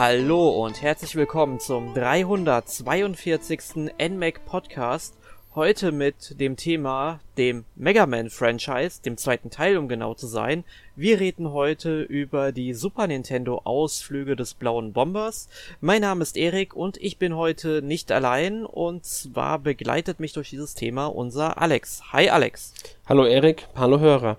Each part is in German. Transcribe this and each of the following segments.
Hallo und herzlich willkommen zum 342. NMAC Podcast. Heute mit dem Thema dem Mega Man Franchise, dem zweiten Teil, um genau zu sein. Wir reden heute über die Super Nintendo Ausflüge des blauen Bombers. Mein Name ist Erik und ich bin heute nicht allein und zwar begleitet mich durch dieses Thema unser Alex. Hi Alex. Hallo Erik, hallo Hörer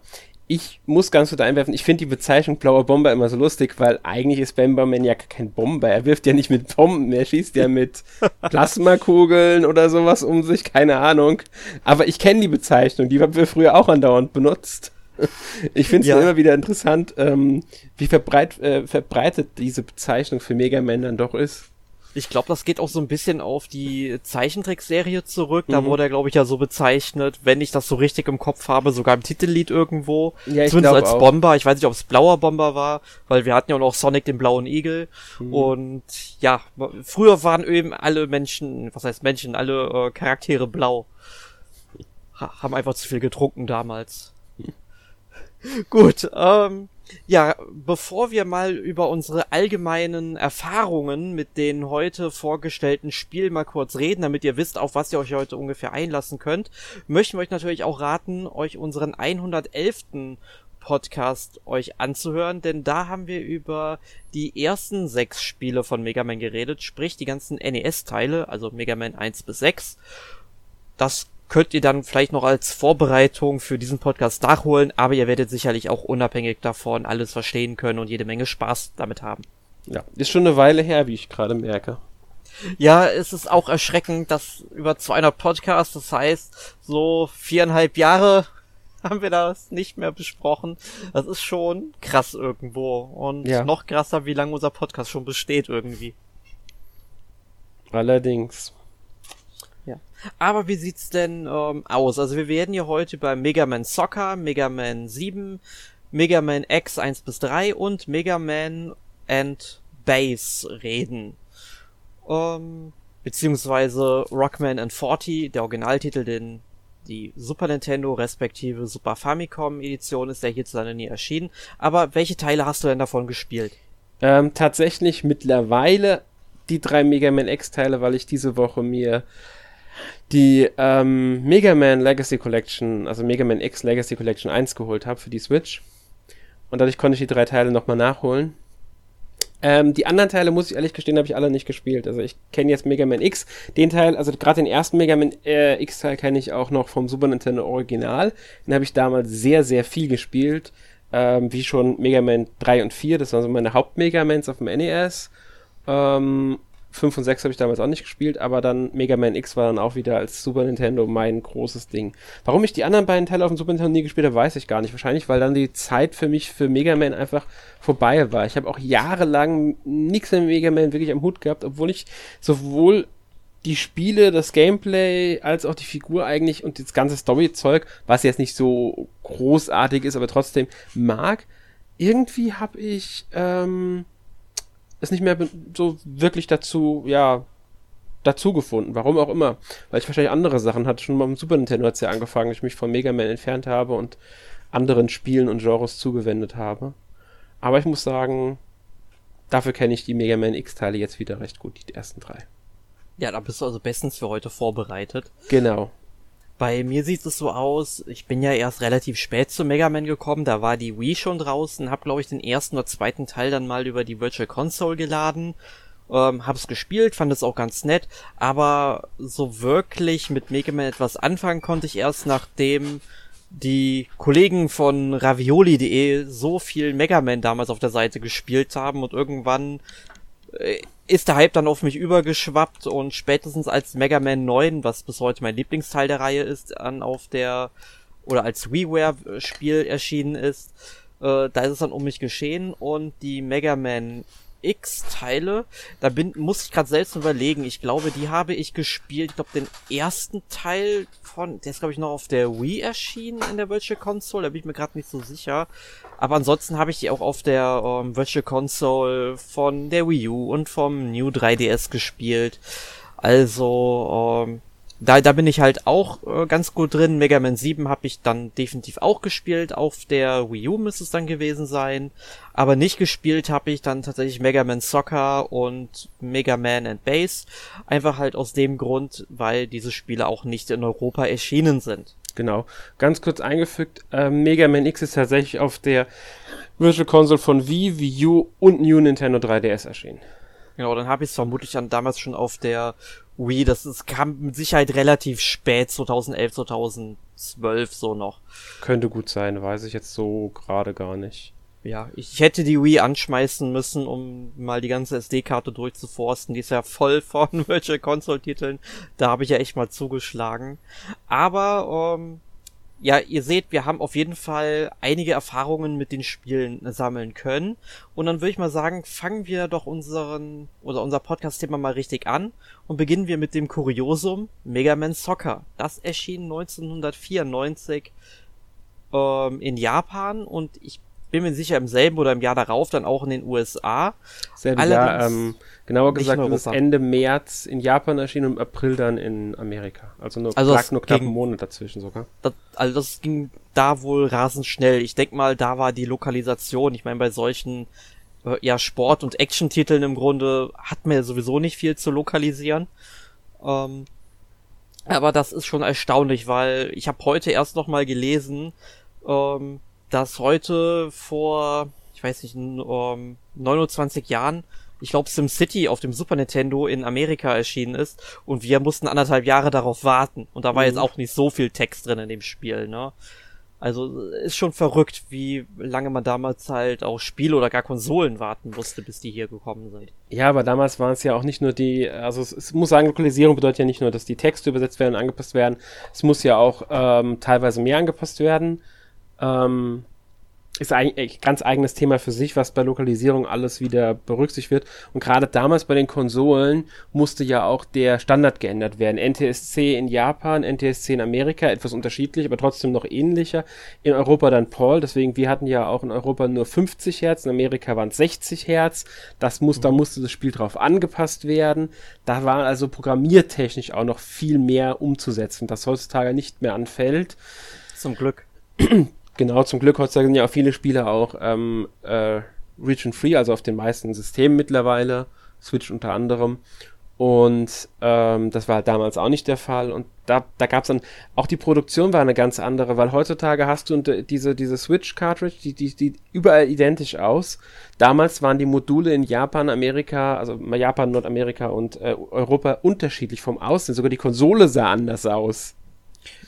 ich muss ganz kurz einwerfen, ich finde die Bezeichnung blauer Bomber immer so lustig, weil eigentlich ist Bomberman ja kein Bomber. Er wirft ja nicht mit Bomben, er schießt ja mit Plasmakugeln oder sowas um sich, keine Ahnung. Aber ich kenne die Bezeichnung, die haben wir früher auch andauernd benutzt. Ich finde es ja. immer wieder interessant, ähm, wie verbreit, äh, verbreitet diese Bezeichnung für Mega Man dann doch ist. Ich glaube, das geht auch so ein bisschen auf die Zeichentrickserie zurück. Da mhm. wurde er, glaube ich, ja so bezeichnet, wenn ich das so richtig im Kopf habe, sogar im Titellied irgendwo. Ja, ich Zumindest als auch. Bomber. Ich weiß nicht, ob es blauer Bomber war, weil wir hatten ja auch noch Sonic den blauen Igel. Mhm. Und ja, früher waren eben alle Menschen, was heißt Menschen, alle äh, Charaktere blau. Ha haben einfach zu viel getrunken damals. Gut, ähm, ja, bevor wir mal über unsere allgemeinen Erfahrungen mit den heute vorgestellten Spielen mal kurz reden, damit ihr wisst, auf was ihr euch heute ungefähr einlassen könnt, möchten wir euch natürlich auch raten, euch unseren 111. Podcast euch anzuhören, denn da haben wir über die ersten sechs Spiele von Mega Man geredet, sprich die ganzen NES-Teile, also Mega Man 1 bis 6. Das könnt ihr dann vielleicht noch als Vorbereitung für diesen Podcast nachholen, aber ihr werdet sicherlich auch unabhängig davon alles verstehen können und jede Menge Spaß damit haben. Ja, ist schon eine Weile her, wie ich gerade merke. Ja, es ist auch erschreckend, dass über 200 Podcasts, das heißt, so viereinhalb Jahre haben wir das nicht mehr besprochen. Das ist schon krass irgendwo. Und ja. noch krasser, wie lange unser Podcast schon besteht irgendwie. Allerdings. Ja. Aber wie sieht's denn ähm, aus? Also wir werden hier heute über Mega Man Soccer, Mega Man 7, Mega Man X 1 bis 3 und Mega Man and Base reden. Ähm, beziehungsweise Rockman and 40, der Originaltitel, den die Super Nintendo respektive Super Famicom Edition ist, der hierzulande nie erschienen. Aber welche Teile hast du denn davon gespielt? Ähm, tatsächlich mittlerweile die drei Mega Man X Teile, weil ich diese Woche mir die ähm, Mega Man Legacy Collection, also Mega Man X Legacy Collection 1 geholt habe für die Switch. Und dadurch konnte ich die drei Teile nochmal nachholen. Ähm, die anderen Teile, muss ich ehrlich gestehen, habe ich alle nicht gespielt. Also ich kenne jetzt Mega Man X. Den Teil, also gerade den ersten Mega Man äh, X-Teil kenne ich auch noch vom Super Nintendo Original. Den habe ich damals sehr, sehr viel gespielt. Ähm, wie schon Mega Man 3 und 4. Das waren so meine Haupt-Megamans auf dem NES. Ähm, 5 und 6 habe ich damals auch nicht gespielt, aber dann Mega Man X war dann auch wieder als Super Nintendo mein großes Ding. Warum ich die anderen beiden Teile auf dem Super Nintendo nie gespielt habe, weiß ich gar nicht. Wahrscheinlich, weil dann die Zeit für mich für Mega Man einfach vorbei war. Ich habe auch jahrelang nichts mit Mega Man wirklich am Hut gehabt, obwohl ich sowohl die Spiele, das Gameplay, als auch die Figur eigentlich und das ganze Story-Zeug, was jetzt nicht so großartig ist, aber trotzdem mag. Irgendwie habe ich ähm, es nicht mehr so wirklich dazu, ja, dazu gefunden. Warum auch immer. Weil ich wahrscheinlich andere Sachen hatte. Schon mal im Super Nintendo hat es ja angefangen, ich mich von Mega Man entfernt habe und anderen Spielen und Genres zugewendet habe. Aber ich muss sagen, dafür kenne ich die Mega Man X-Teile jetzt wieder recht gut, die ersten drei. Ja, da bist du also bestens für heute vorbereitet. Genau. Bei mir sieht es so aus, ich bin ja erst relativ spät zu Mega Man gekommen, da war die Wii schon draußen, hab glaube ich den ersten oder zweiten Teil dann mal über die Virtual Console geladen, ähm, hab's gespielt, fand es auch ganz nett, aber so wirklich mit Mega Man etwas anfangen konnte ich erst nachdem die Kollegen von ravioli.de so viel Mega Man damals auf der Seite gespielt haben und irgendwann äh, ist der Hype dann auf mich übergeschwappt und spätestens als Mega Man 9, was bis heute mein Lieblingsteil der Reihe ist, an auf der oder als WiiWare-Spiel erschienen ist, äh, da ist es dann um mich geschehen und die Mega Man X-Teile. Da bin, muss ich gerade selbst überlegen. Ich glaube, die habe ich gespielt. Ich glaube, den ersten Teil von, der ist glaube ich noch auf der Wii erschienen in der Virtual Console. Da bin ich mir gerade nicht so sicher. Aber ansonsten habe ich die auch auf der ähm, Virtual Console von der Wii U und vom New 3DS gespielt. Also, ähm, da, da bin ich halt auch äh, ganz gut drin. Mega Man 7 habe ich dann definitiv auch gespielt. Auf der Wii U müsste es dann gewesen sein. Aber nicht gespielt habe ich dann tatsächlich Mega Man Soccer und Mega Man and Base. Einfach halt aus dem Grund, weil diese Spiele auch nicht in Europa erschienen sind. Genau. Ganz kurz eingefügt, äh, Mega Man X ist tatsächlich auf der Virtual Console von Wii, Wii U und New Nintendo 3DS erschienen. Genau, dann habe ich es vermutlich dann damals schon auf der Wii. Das ist, kam mit Sicherheit relativ spät, 2011, 2012 so noch. Könnte gut sein, weiß ich jetzt so gerade gar nicht. Ja, ich hätte die Wii anschmeißen müssen, um mal die ganze SD-Karte durchzuforsten. Die ist ja voll von Virtual Console-Titeln. Da habe ich ja echt mal zugeschlagen. Aber ähm, ja, ihr seht, wir haben auf jeden Fall einige Erfahrungen mit den Spielen sammeln können. Und dann würde ich mal sagen, fangen wir doch unseren oder unser Podcast-Thema mal richtig an und beginnen wir mit dem Kuriosum Mega Man Soccer. Das erschien 1994 ähm, in Japan und ich bin mir sicher im selben oder im Jahr darauf dann auch in den USA. Selben Jahr, ähm, genauer gesagt, ist Ende März in Japan erschienen und im April dann in Amerika. Also nur, also lag nur knapp einen Monat dazwischen sogar. Das, also das ging da wohl rasend schnell. Ich denk mal, da war die Lokalisation, ich meine, bei solchen äh, ja, Sport- und Action-Titeln im Grunde hat man ja sowieso nicht viel zu lokalisieren. Ähm, aber das ist schon erstaunlich, weil ich habe heute erst noch mal gelesen, ähm, dass heute vor, ich weiß nicht, um, 29 Jahren, ich glaube SimCity auf dem Super Nintendo in Amerika erschienen ist und wir mussten anderthalb Jahre darauf warten und da war mhm. jetzt auch nicht so viel Text drin in dem Spiel, ne? Also ist schon verrückt, wie lange man damals halt auch Spiele oder gar Konsolen warten musste, bis die hier gekommen sind. Ja, aber damals waren es ja auch nicht nur die, also es, es, muss sagen, Lokalisierung bedeutet ja nicht nur, dass die Texte übersetzt werden und angepasst werden, es muss ja auch ähm, teilweise mehr angepasst werden. Ähm, ist eigentlich ganz eigenes Thema für sich, was bei Lokalisierung alles wieder berücksichtigt wird. Und gerade damals bei den Konsolen musste ja auch der Standard geändert werden. NTSC in Japan, NTSC in Amerika, etwas unterschiedlich, aber trotzdem noch ähnlicher. In Europa dann PAL, deswegen wir hatten ja auch in Europa nur 50 Hertz, in Amerika waren es 60 Hertz. Das muss, mhm. da musste das Spiel drauf angepasst werden. Da war also programmiertechnisch auch noch viel mehr umzusetzen, das heutzutage nicht mehr anfällt. Zum Glück. Genau, zum Glück heutzutage sind ja auch viele Spiele auch ähm, äh, region-free, also auf den meisten Systemen mittlerweile, Switch unter anderem. Und ähm, das war halt damals auch nicht der Fall. Und da, da gab es dann, auch die Produktion war eine ganz andere, weil heutzutage hast du diese, diese Switch-Cartridge, die, die, die überall identisch aus. Damals waren die Module in Japan, Amerika, also Japan, Nordamerika und äh, Europa unterschiedlich vom Aussehen. Sogar die Konsole sah anders aus.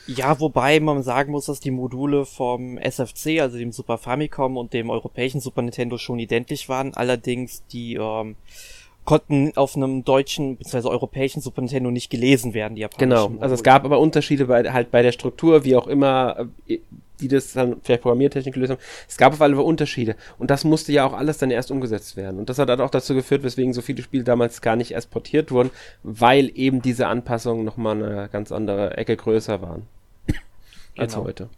Ja, wobei man sagen muss, dass die Module vom SFC, also dem Super Famicom und dem europäischen Super Nintendo schon identisch waren. Allerdings die ähm, konnten auf einem deutschen bzw. europäischen Super Nintendo nicht gelesen werden, die Genau, also es gab aber Unterschiede bei, halt bei der Struktur, wie auch immer, äh, die das dann vielleicht Programmiertechnik gelöst haben. Es gab auf alle Fälle Unterschiede. Und das musste ja auch alles dann erst umgesetzt werden. Und das hat dann auch dazu geführt, weswegen so viele Spiele damals gar nicht erst portiert wurden, weil eben diese Anpassungen nochmal eine ganz andere Ecke größer waren. als genau. heute.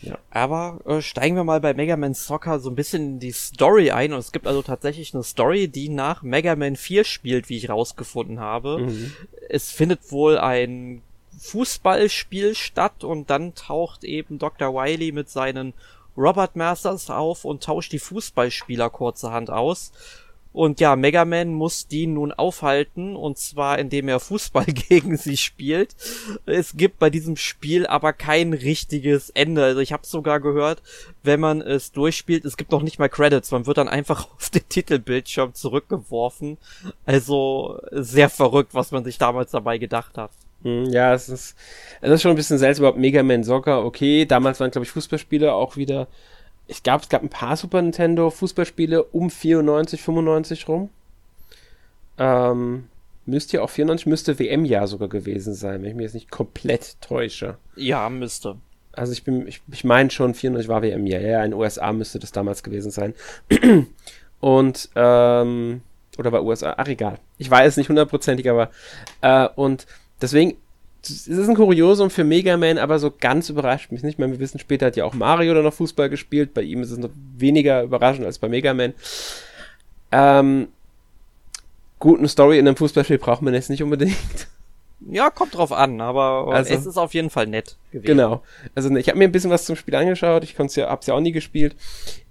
Ja. Aber äh, steigen wir mal bei Mega Man Soccer so ein bisschen in die Story ein. Und es gibt also tatsächlich eine Story, die nach Mega Man 4 spielt, wie ich rausgefunden habe. Mhm. Es findet wohl ein Fußballspiel statt und dann taucht eben Dr. Wily mit seinen Robert Masters auf und tauscht die Fußballspieler kurzerhand aus. Und ja, Mega Man muss die nun aufhalten, und zwar indem er Fußball gegen sie spielt. Es gibt bei diesem Spiel aber kein richtiges Ende. Also ich habe sogar gehört, wenn man es durchspielt, es gibt noch nicht mal Credits, man wird dann einfach auf den Titelbildschirm zurückgeworfen. Also sehr verrückt, was man sich damals dabei gedacht hat. Hm, ja, es ist, es ist schon ein bisschen seltsam, überhaupt Mega Man Soccer, okay, damals waren, glaube ich, Fußballspiele auch wieder ich glaube, es gab ein paar Super Nintendo Fußballspiele um 94, 95 rum. Ähm, müsste ja auch 94, müsste WM-Jahr sogar gewesen sein, wenn ich mich jetzt nicht komplett täusche. Ja, müsste. Also ich bin, ich, ich meine schon, 94 war WM-Jahr. Ja, in den USA müsste das damals gewesen sein. und, ähm, oder bei USA, ach egal. Ich weiß es nicht hundertprozentig, aber, äh, und deswegen, es ist ein Kuriosum für Mega Man, aber so ganz überrascht mich nicht. Meine, wir wissen, später hat ja auch Mario dann noch Fußball gespielt. Bei ihm ist es noch weniger überraschend als bei Mega Man. Ähm, gut, eine Story in einem Fußballspiel braucht man jetzt nicht unbedingt. Ja, kommt drauf an, aber also, es ist auf jeden Fall nett gewesen. Genau. Also ich habe mir ein bisschen was zum Spiel angeschaut, ich konnte ja, hab's ja auch nie gespielt.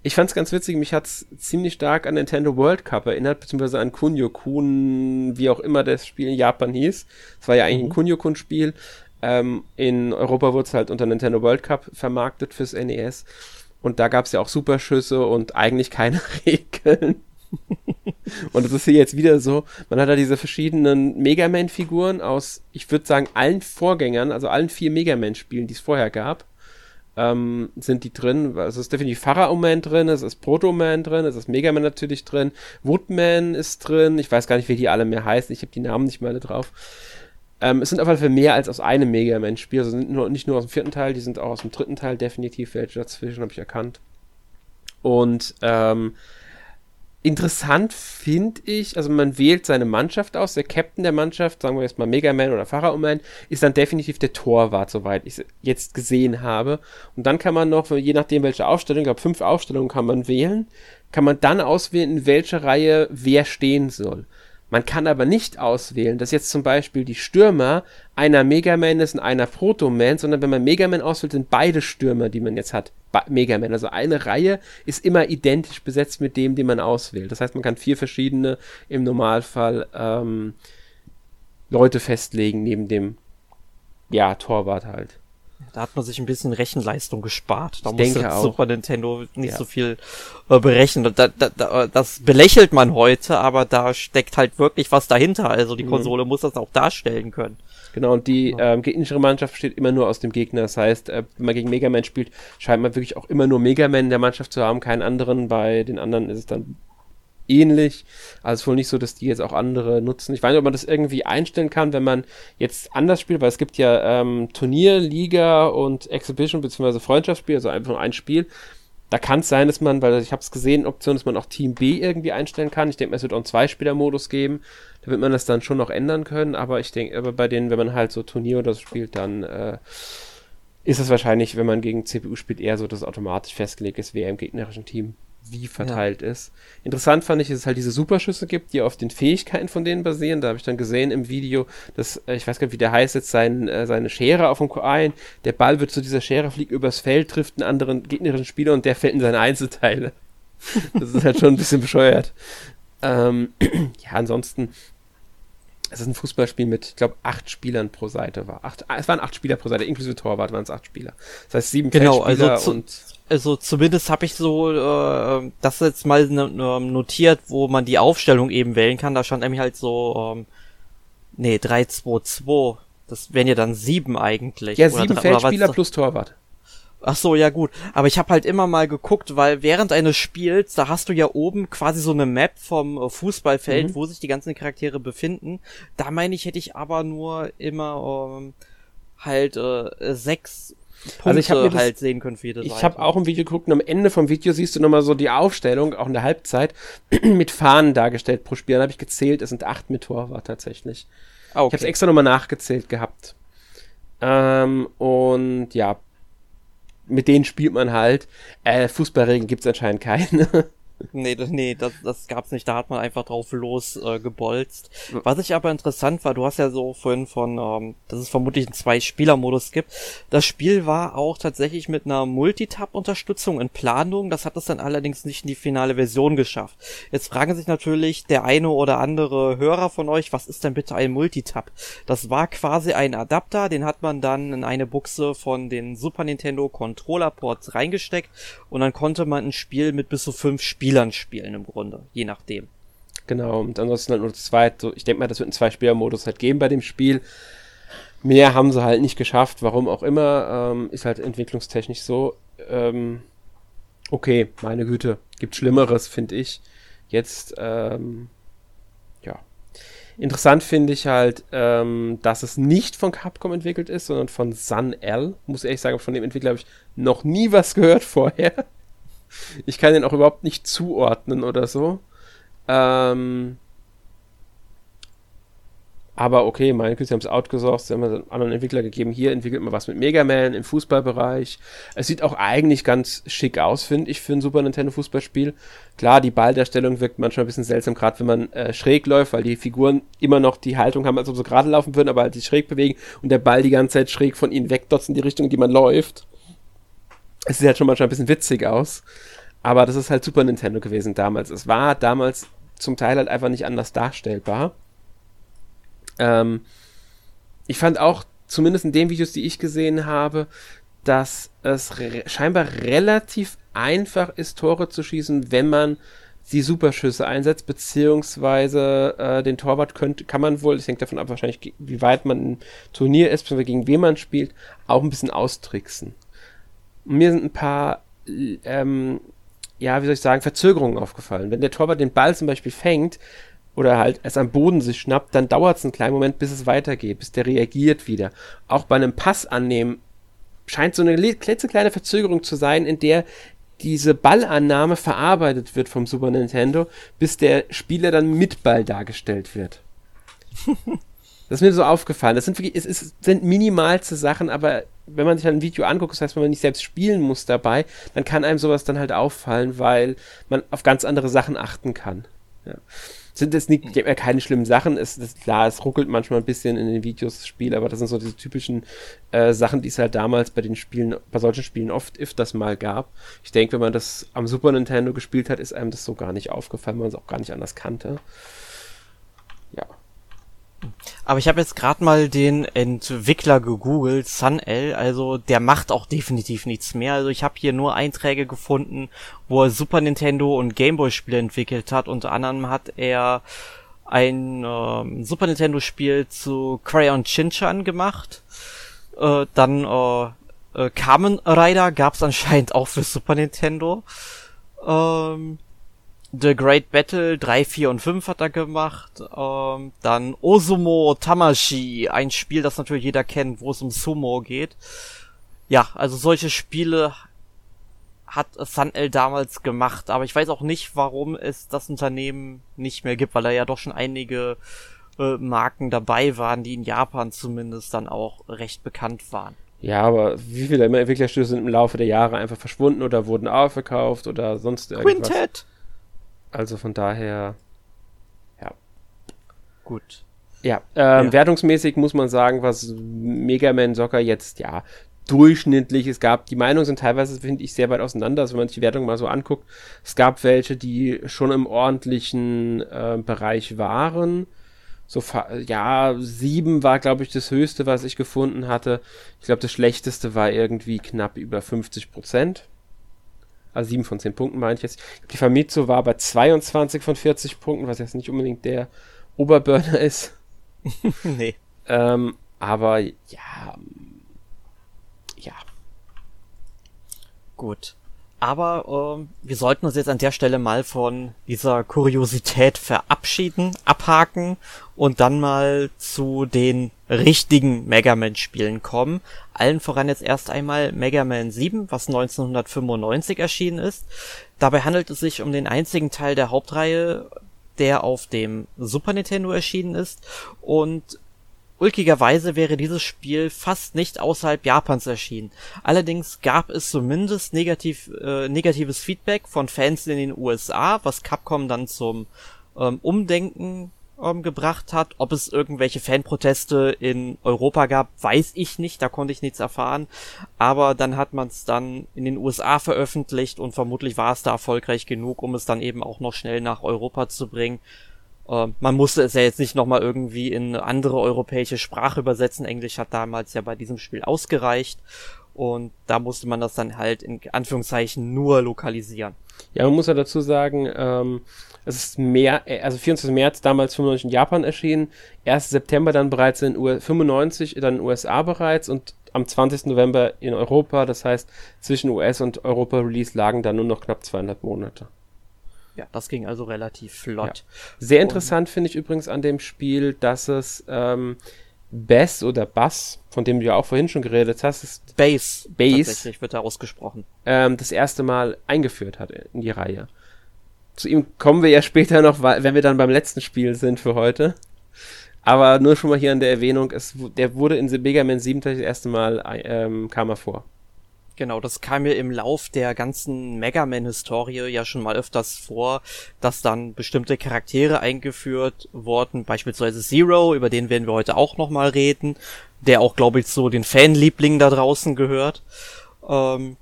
Ich fand's ganz witzig, mich hat's ziemlich stark an Nintendo World Cup erinnert, beziehungsweise an Kunio-kun, wie auch immer das Spiel in Japan hieß. Es war ja eigentlich mhm. ein Kunio-kun-Spiel. Ähm, in Europa wurde es halt unter Nintendo World Cup vermarktet fürs NES. Und da gab's ja auch Superschüsse und eigentlich keine Regeln. Und es ist hier jetzt wieder so, man hat da diese verschiedenen Mega Man-Figuren aus, ich würde sagen, allen Vorgängern, also allen vier Mega Man-Spielen, die es vorher gab, ähm, sind die drin. Es ist definitiv Pharaoh Man drin, es ist Proto Man drin, es ist Mega Man natürlich drin, Woodman ist drin, ich weiß gar nicht, wie die alle mehr heißen, ich habe die Namen nicht mehr alle drauf. Ähm, es sind auf jeden Fall mehr als aus einem Mega Man-Spiel, also sind nur, nicht nur aus dem vierten Teil, die sind auch aus dem dritten Teil definitiv welche dazwischen, habe ich erkannt. Und ähm, Interessant finde ich, also man wählt seine Mannschaft aus. Der Captain der Mannschaft, sagen wir jetzt mal Mega Man oder Pharaoh Man, ist dann definitiv der Torwart, soweit ich es jetzt gesehen habe. Und dann kann man noch, je nachdem welche Aufstellung, ich glaube fünf Aufstellungen kann man wählen, kann man dann auswählen, in welcher Reihe wer stehen soll. Man kann aber nicht auswählen, dass jetzt zum Beispiel die Stürmer einer Megaman ist und einer Proto-Man, sondern wenn man Megaman auswählt, sind beide Stürmer, die man jetzt hat, Megaman. Also eine Reihe ist immer identisch besetzt mit dem, den man auswählt. Das heißt, man kann vier verschiedene im Normalfall ähm, Leute festlegen neben dem ja, Torwart halt. Da hat man sich ein bisschen Rechenleistung gespart. Da ich musste Super Nintendo nicht ja. so viel äh, berechnen. Da, da, da, das belächelt man heute, aber da steckt halt wirklich was dahinter. Also die mhm. Konsole muss das auch darstellen können. Genau, und die ähm, gegnerische Mannschaft besteht immer nur aus dem Gegner. Das heißt, äh, wenn man gegen Mega Man spielt, scheint man wirklich auch immer nur Mega Man in der Mannschaft zu haben, keinen anderen. Bei den anderen ist es dann ähnlich. Also es ist wohl nicht so, dass die jetzt auch andere nutzen. Ich weiß nicht, ob man das irgendwie einstellen kann, wenn man jetzt anders spielt, weil es gibt ja ähm, Turnier, Liga und Exhibition bzw. Freundschaftsspiel, also einfach nur ein Spiel. Da kann es sein, dass man, weil ich habe es gesehen, Option, dass man auch Team B irgendwie einstellen kann. Ich denke, es wird auch einen Zweispieler-Modus geben. Da wird man das dann schon noch ändern können. Aber ich denke, aber bei denen, wenn man halt so Turnier oder so spielt, dann äh, ist es wahrscheinlich, wenn man gegen CPU spielt, eher so, dass automatisch festgelegt ist, wer im gegnerischen Team wie verteilt ja. ist. Interessant fand ich, dass es halt diese Superschüsse gibt, die auf den Fähigkeiten von denen basieren. Da habe ich dann gesehen im Video, dass, äh, ich weiß gar nicht, wie der heißt, jetzt sein, äh, seine Schere auf dem Q1, der Ball wird zu dieser Schere, fliegt übers Feld, trifft einen anderen gegnerischen Spieler und der fällt in seine Einzelteile. das ist halt schon ein bisschen bescheuert. Ähm, ja, ansonsten es ist ein Fußballspiel mit, ich glaube, acht Spielern pro Seite war. Acht, es waren acht Spieler pro Seite, inklusive Torwart waren es acht Spieler. Das heißt sieben genau, also zu, und also zumindest habe ich so äh, das jetzt mal notiert, wo man die Aufstellung eben wählen kann. Da stand nämlich halt so, ähm, nee, 3-2-2. Das wären ja dann sieben eigentlich. Ja, sieben Feldspieler plus Torwart. Ach so, ja gut. Aber ich habe halt immer mal geguckt, weil während eines Spiels, da hast du ja oben quasi so eine Map vom äh, Fußballfeld, mhm. wo sich die ganzen Charaktere befinden. Da meine ich, hätte ich aber nur immer ähm, halt äh, sechs Punkte also ich habe halt sehen können für jede Seite. Ich habe auch ein Video geguckt und am Ende vom Video siehst du nochmal so die Aufstellung, auch in der Halbzeit, mit Fahnen dargestellt pro Spiel. Dann habe ich gezählt, es sind acht mit Torwart tatsächlich. Ah, okay. Ich habe es extra nochmal nachgezählt gehabt. Ähm, und ja, mit denen spielt man halt. Äh, Fußballregeln gibt es anscheinend keine. Nee, das, nee, das, das gab's nicht. Da hat man einfach drauf los äh, gebolzt. Was ich aber interessant war, du hast ja so vorhin von, ähm, dass es vermutlich einen Zwei-Spieler-Modus gibt. Das Spiel war auch tatsächlich mit einer Multitab-Unterstützung in Planung. Das hat es dann allerdings nicht in die finale Version geschafft. Jetzt fragen sich natürlich der eine oder andere Hörer von euch, was ist denn bitte ein Multitab? Das war quasi ein Adapter, den hat man dann in eine Buchse von den Super Nintendo Controller-Ports reingesteckt und dann konnte man ein Spiel mit bis zu fünf Spielen Spielern spielen im Grunde, je nachdem. Genau, und ansonsten halt nur das zweite. Ich denke mal, das wird einen Zwei-Spieler-Modus halt geben bei dem Spiel. Mehr haben sie halt nicht geschafft, warum auch immer. Ähm, ist halt entwicklungstechnisch so. Ähm, okay, meine Güte, gibt Schlimmeres, finde ich. Jetzt, ähm, ja. Interessant finde ich halt, ähm, dass es nicht von Capcom entwickelt ist, sondern von Sun L. Muss ehrlich sagen, von dem Entwickler habe ich noch nie was gehört vorher. Ich kann den auch überhaupt nicht zuordnen oder so. Ähm Aber okay, meine Güte, sie haben es outgesourced, sie haben einen anderen Entwickler gegeben. Hier entwickelt man was mit Mega Man im Fußballbereich. Es sieht auch eigentlich ganz schick aus, finde ich, für ein Super Nintendo Fußballspiel. Klar, die Balldarstellung wirkt manchmal ein bisschen seltsam, gerade wenn man äh, schräg läuft, weil die Figuren immer noch die Haltung haben, als ob sie gerade laufen würden, aber halt sich schräg bewegen und der Ball die ganze Zeit schräg von ihnen wegdotzt in die Richtung, in die man läuft. Es sieht halt schon manchmal ein bisschen witzig aus. Aber das ist halt Super Nintendo gewesen damals. Es war damals zum Teil halt einfach nicht anders darstellbar. Ähm, ich fand auch, zumindest in den Videos, die ich gesehen habe, dass es re scheinbar relativ einfach ist, Tore zu schießen, wenn man die Superschüsse einsetzt, beziehungsweise äh, den Torwart könnte, kann man wohl, ich hängt davon ab, wahrscheinlich, wie weit man im Turnier ist, gegen wen man spielt, auch ein bisschen austricksen. Und mir sind ein paar, ähm, ja, wie soll ich sagen, Verzögerungen aufgefallen. Wenn der Torwart den Ball zum Beispiel fängt, oder halt es am Boden sich schnappt, dann dauert es einen kleinen Moment, bis es weitergeht, bis der reagiert wieder. Auch bei einem Pass annehmen scheint so eine klitzekleine Verzögerung zu sein, in der diese Ballannahme verarbeitet wird vom Super Nintendo, bis der Spieler dann mit Ball dargestellt wird. das ist mir so aufgefallen. Das sind wirklich, es ist, sind minimalste Sachen, aber wenn man sich ein Video anguckt, das heißt, wenn man nicht selbst spielen muss dabei, dann kann einem sowas dann halt auffallen, weil man auf ganz andere Sachen achten kann. Ja sind es nicht ja keine schlimmen Sachen. Es ist klar, es ruckelt manchmal ein bisschen in den Videos das Spiel, aber das sind so diese typischen äh, Sachen, die es halt damals bei den Spielen, bei solchen Spielen oft if das mal gab. Ich denke, wenn man das am Super Nintendo gespielt hat, ist einem das so gar nicht aufgefallen, weil man es auch gar nicht anders kannte. Ja. Aber ich habe jetzt gerade mal den Entwickler gegoogelt, SunL, also der macht auch definitiv nichts mehr. Also ich habe hier nur Einträge gefunden, wo er Super Nintendo und Gameboy Spiele entwickelt hat. Unter anderem hat er ein äh, Super Nintendo Spiel zu Crayon Shinchan gemacht. Äh, dann äh, äh, Kamen Rider gab's anscheinend auch für Super Nintendo. Ähm, The Great Battle 3, 4 und 5 hat er gemacht. Ähm, dann Osumo Tamashi, ein Spiel, das natürlich jeder kennt, wo es um Sumo geht. Ja, also solche Spiele hat Sunel damals gemacht, aber ich weiß auch nicht, warum es das Unternehmen nicht mehr gibt, weil da ja doch schon einige äh, Marken dabei waren, die in Japan zumindest dann auch recht bekannt waren. Ja, aber wie viele Entwicklerstudios sind im Laufe der Jahre einfach verschwunden oder wurden aufgekauft oder sonst irgendwas? Quintet! Also von daher, ja. Gut. Ja, ähm, ja. wertungsmäßig muss man sagen, was Mega Man Soccer jetzt, ja, durchschnittlich. Es gab, die Meinungen sind teilweise, finde ich, sehr weit auseinander, also wenn man sich die Wertung mal so anguckt. Es gab welche, die schon im ordentlichen äh, Bereich waren. So, ja, sieben war, glaube ich, das höchste, was ich gefunden hatte. Ich glaube, das schlechteste war irgendwie knapp über 50 Prozent. Also 7 von 10 Punkten meine ich jetzt. Die Famitsu war bei 22 von 40 Punkten, was jetzt nicht unbedingt der Oberburner ist. nee. Ähm, aber ja. Ja. Gut. Aber ähm, wir sollten uns jetzt an der Stelle mal von dieser Kuriosität verabschieden, abhaken und dann mal zu den richtigen Mega Man Spielen kommen. Allen voran jetzt erst einmal Mega Man 7, was 1995 erschienen ist. Dabei handelt es sich um den einzigen Teil der Hauptreihe, der auf dem Super Nintendo erschienen ist und Ulkigerweise wäre dieses Spiel fast nicht außerhalb Japans erschienen. Allerdings gab es zumindest negativ, äh, negatives Feedback von Fans in den USA, was Capcom dann zum ähm, Umdenken ähm, gebracht hat. Ob es irgendwelche Fanproteste in Europa gab, weiß ich nicht, da konnte ich nichts erfahren. Aber dann hat man es dann in den USA veröffentlicht und vermutlich war es da erfolgreich genug, um es dann eben auch noch schnell nach Europa zu bringen. Äh, man musste es ja jetzt nicht nochmal irgendwie in andere europäische Sprache übersetzen. Englisch hat damals ja bei diesem Spiel ausgereicht. Und da musste man das dann halt in Anführungszeichen nur lokalisieren. Ja, man muss ja dazu sagen, ähm, es ist mehr, äh, also 24. März damals 95 in Japan erschienen, 1. September dann bereits in U 95, dann in USA bereits und am 20. November in Europa. Das heißt, zwischen US und Europa Release lagen dann nur noch knapp 200 Monate. Ja, das ging also relativ flott. Ja. Sehr interessant finde ich übrigens an dem Spiel, dass es ähm, Bass oder Bass, von dem du ja auch vorhin schon geredet hast, ist Bass. Bass. Tatsächlich wird da ausgesprochen. Ähm, das erste Mal eingeführt hat in die Reihe. Zu ihm kommen wir ja später noch, wenn wir dann beim letzten Spiel sind für heute. Aber nur schon mal hier an der Erwähnung, es, der wurde in Mega Man 7 das erste Mal, ähm, kam er vor. Genau, das kam mir im Lauf der ganzen Mega Man-Historie ja schon mal öfters vor, dass dann bestimmte Charaktere eingeführt wurden, beispielsweise Zero, über den werden wir heute auch nochmal reden, der auch, glaube ich, zu den Fanlieblingen da draußen gehört. Ähm,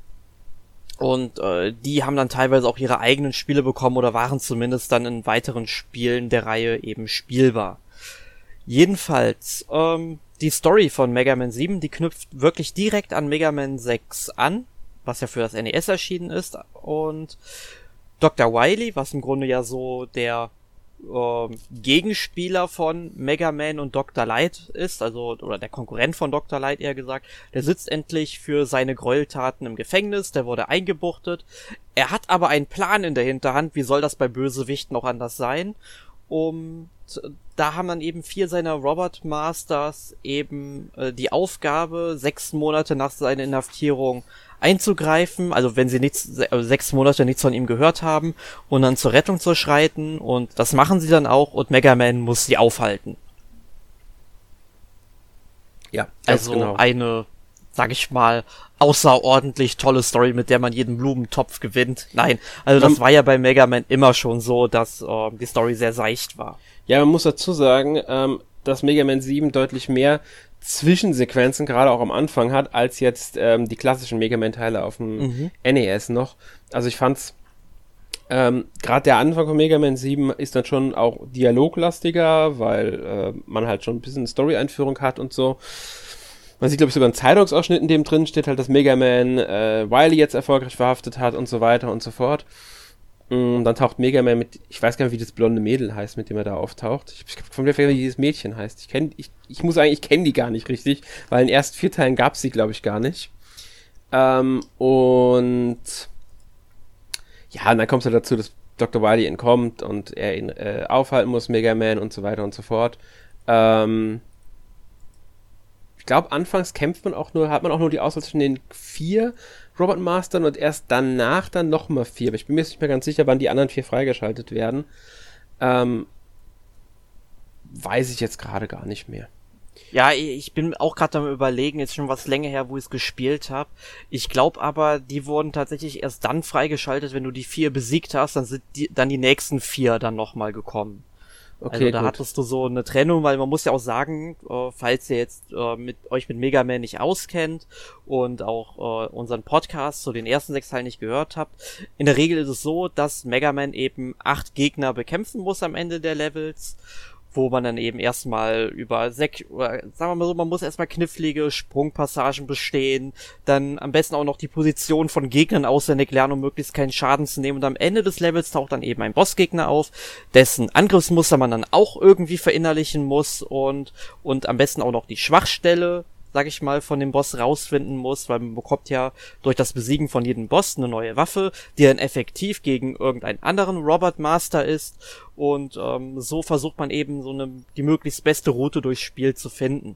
und äh, die haben dann teilweise auch ihre eigenen Spiele bekommen oder waren zumindest dann in weiteren Spielen der Reihe eben spielbar. Jedenfalls, ähm, die Story von Mega Man 7, die knüpft wirklich direkt an Mega Man 6 an, was ja für das NES erschienen ist. Und Dr. Wily, was im Grunde ja so der äh, Gegenspieler von Mega Man und Dr. Light ist, also oder der Konkurrent von Dr. Light eher gesagt, der sitzt endlich für seine Gräueltaten im Gefängnis, der wurde eingebuchtet. Er hat aber einen Plan in der Hinterhand, wie soll das bei Bösewichten auch anders sein? Um da haben dann eben vier seiner Robot Masters eben äh, die Aufgabe, sechs Monate nach seiner Inhaftierung einzugreifen, also wenn sie nichts, äh, sechs Monate nichts von ihm gehört haben und dann zur Rettung zu schreiten und das machen sie dann auch und Mega Man muss sie aufhalten. Ja, also genau. eine, sag ich mal, außerordentlich tolle Story, mit der man jeden Blumentopf gewinnt. Nein, also das war ja bei Mega Man immer schon so, dass äh, die Story sehr seicht war. Ja, man muss dazu sagen, ähm, dass Mega Man 7 deutlich mehr Zwischensequenzen gerade auch am Anfang hat, als jetzt ähm, die klassischen Mega Man-Teile auf dem mhm. NES noch. Also ich fand's ähm, gerade der Anfang von Mega Man 7 ist dann schon auch dialoglastiger, weil äh, man halt schon ein bisschen Story-Einführung hat und so. Man sieht, glaube ich, sogar einen Zeitungsausschnitt, in dem drin steht halt, dass Mega Man äh, Wily jetzt erfolgreich verhaftet hat und so weiter und so fort. Und mm, dann taucht Mega Man mit, ich weiß gar nicht, wie das blonde Mädel heißt, mit dem er da auftaucht. Ich, ich von mir wie dieses Mädchen heißt. Ich kenne, ich, ich muss sagen, ich kenne die gar nicht richtig, weil in den ersten vier Teilen gab es sie, glaube ich, gar nicht. Ähm, und ja, und dann kommt es halt dazu, dass Dr. Wily entkommt und er ihn äh, aufhalten muss, Mega Man und so weiter und so fort. Ähm, ich glaube, anfangs kämpft man auch nur, hat man auch nur die Auswahl zwischen den vier Robot Mastern und erst danach dann nochmal vier. Aber ich bin mir nicht mehr ganz sicher, wann die anderen vier freigeschaltet werden. Ähm, weiß ich jetzt gerade gar nicht mehr. Ja, ich bin auch gerade am überlegen, jetzt schon was länger her, wo ich es gespielt habe. Ich glaube aber, die wurden tatsächlich erst dann freigeschaltet, wenn du die vier besiegt hast, dann sind die, dann die nächsten vier dann nochmal gekommen. Okay, also da gut. hattest du so eine Trennung, weil man muss ja auch sagen, äh, falls ihr jetzt äh, mit euch mit Mega Man nicht auskennt und auch äh, unseren Podcast zu den ersten sechs Teilen nicht gehört habt, in der Regel ist es so, dass Mega Man eben acht Gegner bekämpfen muss am Ende der Levels wo man dann eben erstmal über sech oder sagen wir mal so, man muss erstmal knifflige Sprungpassagen bestehen, dann am besten auch noch die Position von Gegnern auswendig lernen, um möglichst keinen Schaden zu nehmen. Und am Ende des Levels taucht dann eben ein Bossgegner auf, dessen Angriffsmuster man dann auch irgendwie verinnerlichen muss und und am besten auch noch die Schwachstelle sag ich mal, von dem Boss rausfinden muss, weil man bekommt ja durch das Besiegen von jedem Boss eine neue Waffe, die dann effektiv gegen irgendeinen anderen Robot Master ist und ähm, so versucht man eben so eine die möglichst beste Route durchs Spiel zu finden.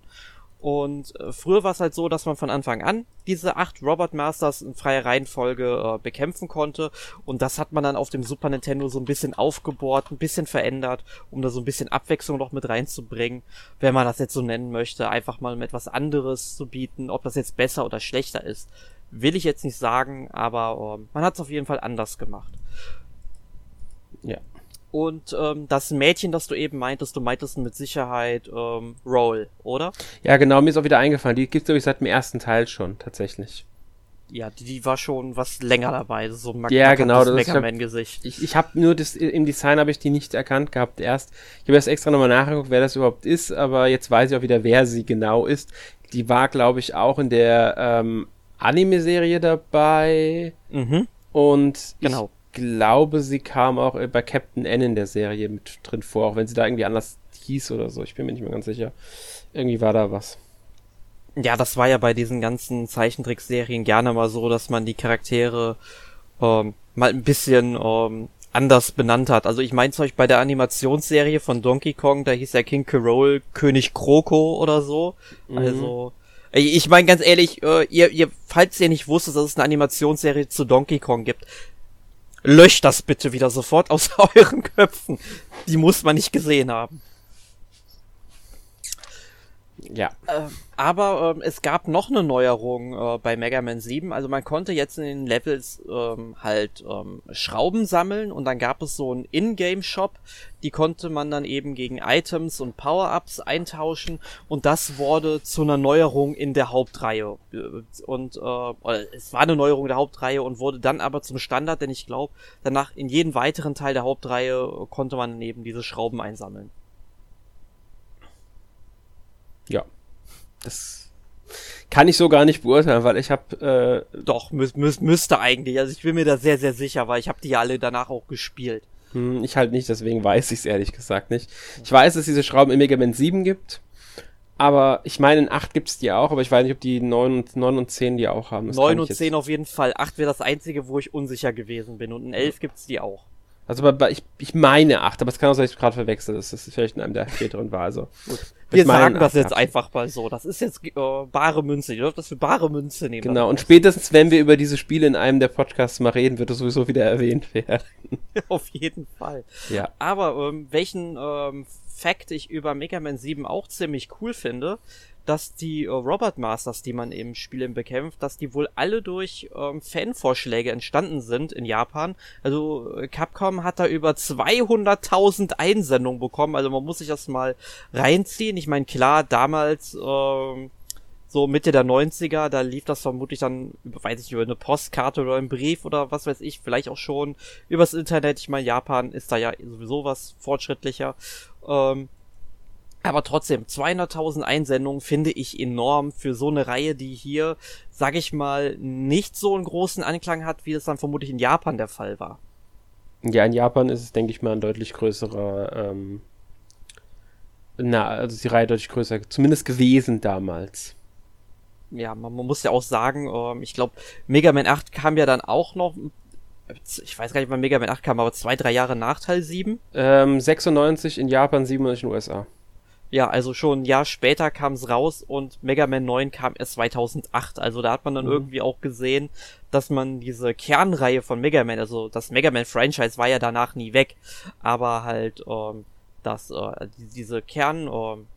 Und äh, früher war es halt so, dass man von Anfang an diese acht Robot Masters in freier Reihenfolge äh, bekämpfen konnte. Und das hat man dann auf dem Super Nintendo so ein bisschen aufgebohrt, ein bisschen verändert, um da so ein bisschen Abwechslung noch mit reinzubringen, wenn man das jetzt so nennen möchte, einfach mal mit etwas anderes zu bieten. Ob das jetzt besser oder schlechter ist, will ich jetzt nicht sagen, aber äh, man hat es auf jeden Fall anders gemacht. Ja. Und ähm, das Mädchen, das du eben meintest, du meintest mit Sicherheit ähm, Roll, oder? Ja, genau, mir ist auch wieder eingefallen. Die gibt's, glaube ich, seit dem ersten Teil schon, tatsächlich. Ja, die, die war schon was länger dabei, so ein ja, genau, das Mega Man Gesicht. Ich, ich habe nur das im Design habe ich die nicht erkannt gehabt erst. Ich habe erst extra nochmal nachgeguckt, wer das überhaupt ist, aber jetzt weiß ich auch wieder, wer sie genau ist. Die war, glaube ich, auch in der ähm, Anime-Serie dabei. Mhm. Und genau glaube, sie kam auch bei Captain N in der Serie mit drin vor, auch wenn sie da irgendwie anders hieß oder so. Ich bin mir nicht mehr ganz sicher. Irgendwie war da was. Ja, das war ja bei diesen ganzen Zeichentrickserien gerne mal so, dass man die Charaktere ähm, mal ein bisschen ähm, anders benannt hat. Also ich meine zum Beispiel bei der Animationsserie von Donkey Kong, da hieß der King Carol König Kroko oder so. Mhm. Also ich meine ganz ehrlich, äh, ihr, ihr, falls ihr nicht wusstet, dass es eine Animationsserie zu Donkey Kong gibt, löscht das bitte wieder sofort aus euren Köpfen. Die muss man nicht gesehen haben. Ja. Äh, aber ähm, es gab noch eine Neuerung äh, bei Mega Man 7. Also man konnte jetzt in den Levels ähm, halt ähm, Schrauben sammeln und dann gab es so einen Ingame-Shop, die konnte man dann eben gegen Items und Power-Ups eintauschen und das wurde zu einer Neuerung in der Hauptreihe. Und äh, es war eine Neuerung der Hauptreihe und wurde dann aber zum Standard, denn ich glaube, danach in jedem weiteren Teil der Hauptreihe konnte man eben diese Schrauben einsammeln. Ja. Das kann ich so gar nicht beurteilen, weil ich habe äh, doch mü mü müsste eigentlich. Also ich bin mir da sehr sehr sicher, weil ich habe die ja alle danach auch gespielt. Hm, ich halt nicht, deswegen weiß ich es ehrlich gesagt nicht. Ich weiß, dass es diese Schrauben im Mega Man 7 gibt. Aber ich meine, in 8 gibt es die auch, aber ich weiß nicht, ob die 9 und, 9 und 10 die auch haben. Das 9 und 10 auf jeden Fall. 8 wäre das einzige, wo ich unsicher gewesen bin. Und in 11 gibt es die auch. Also bei, ich, ich meine 8, aber es kann auch sein, dass ich gerade verwechsel. Das ist vielleicht in einem der späteren war. Also, Wir sagen das jetzt einfach mal so. Das ist jetzt äh, bare Münze. Ihr dürft das für bare Münze nehmen. Genau, und spätestens, wenn wir über diese Spiele in einem der Podcasts mal reden, wird es sowieso wieder erwähnt werden. Auf jeden Fall. Ja. Aber ähm, welchen ähm, Fact ich über Mega Man 7 auch ziemlich cool finde, dass die äh, Robot Masters, die man im Spiel bekämpft, dass die wohl alle durch ähm, Fanvorschläge entstanden sind in Japan. Also äh, Capcom hat da über 200.000 Einsendungen bekommen. Also man muss sich das mal reinziehen. Ich meine, klar, damals ähm, so Mitte der 90er, da lief das vermutlich dann, weiß ich über eine Postkarte oder einen Brief oder was weiß ich, vielleicht auch schon übers Internet. Ich meine, Japan ist da ja sowieso was fortschrittlicher. Ähm, aber trotzdem, 200.000 Einsendungen finde ich enorm für so eine Reihe, die hier, sag ich mal, nicht so einen großen Anklang hat, wie es dann vermutlich in Japan der Fall war. Ja, in Japan ist es, denke ich mal, ein deutlich größerer, ähm, na, also die Reihe deutlich größer, zumindest gewesen damals. Ja, man, man muss ja auch sagen, ähm, ich glaube, Mega Man 8 kam ja dann auch noch ich weiß gar nicht, wann Mega Man 8 kam, aber zwei, drei Jahre nach Teil 7? Ähm, 96 in Japan, 97 in den USA. Ja, also schon ein Jahr später kam es raus und Mega Man 9 kam erst 2008. Also da hat man dann mhm. irgendwie auch gesehen, dass man diese Kernreihe von Mega Man, also das Mega Man Franchise war ja danach nie weg, aber halt ähm, das äh, diese Kern ähm,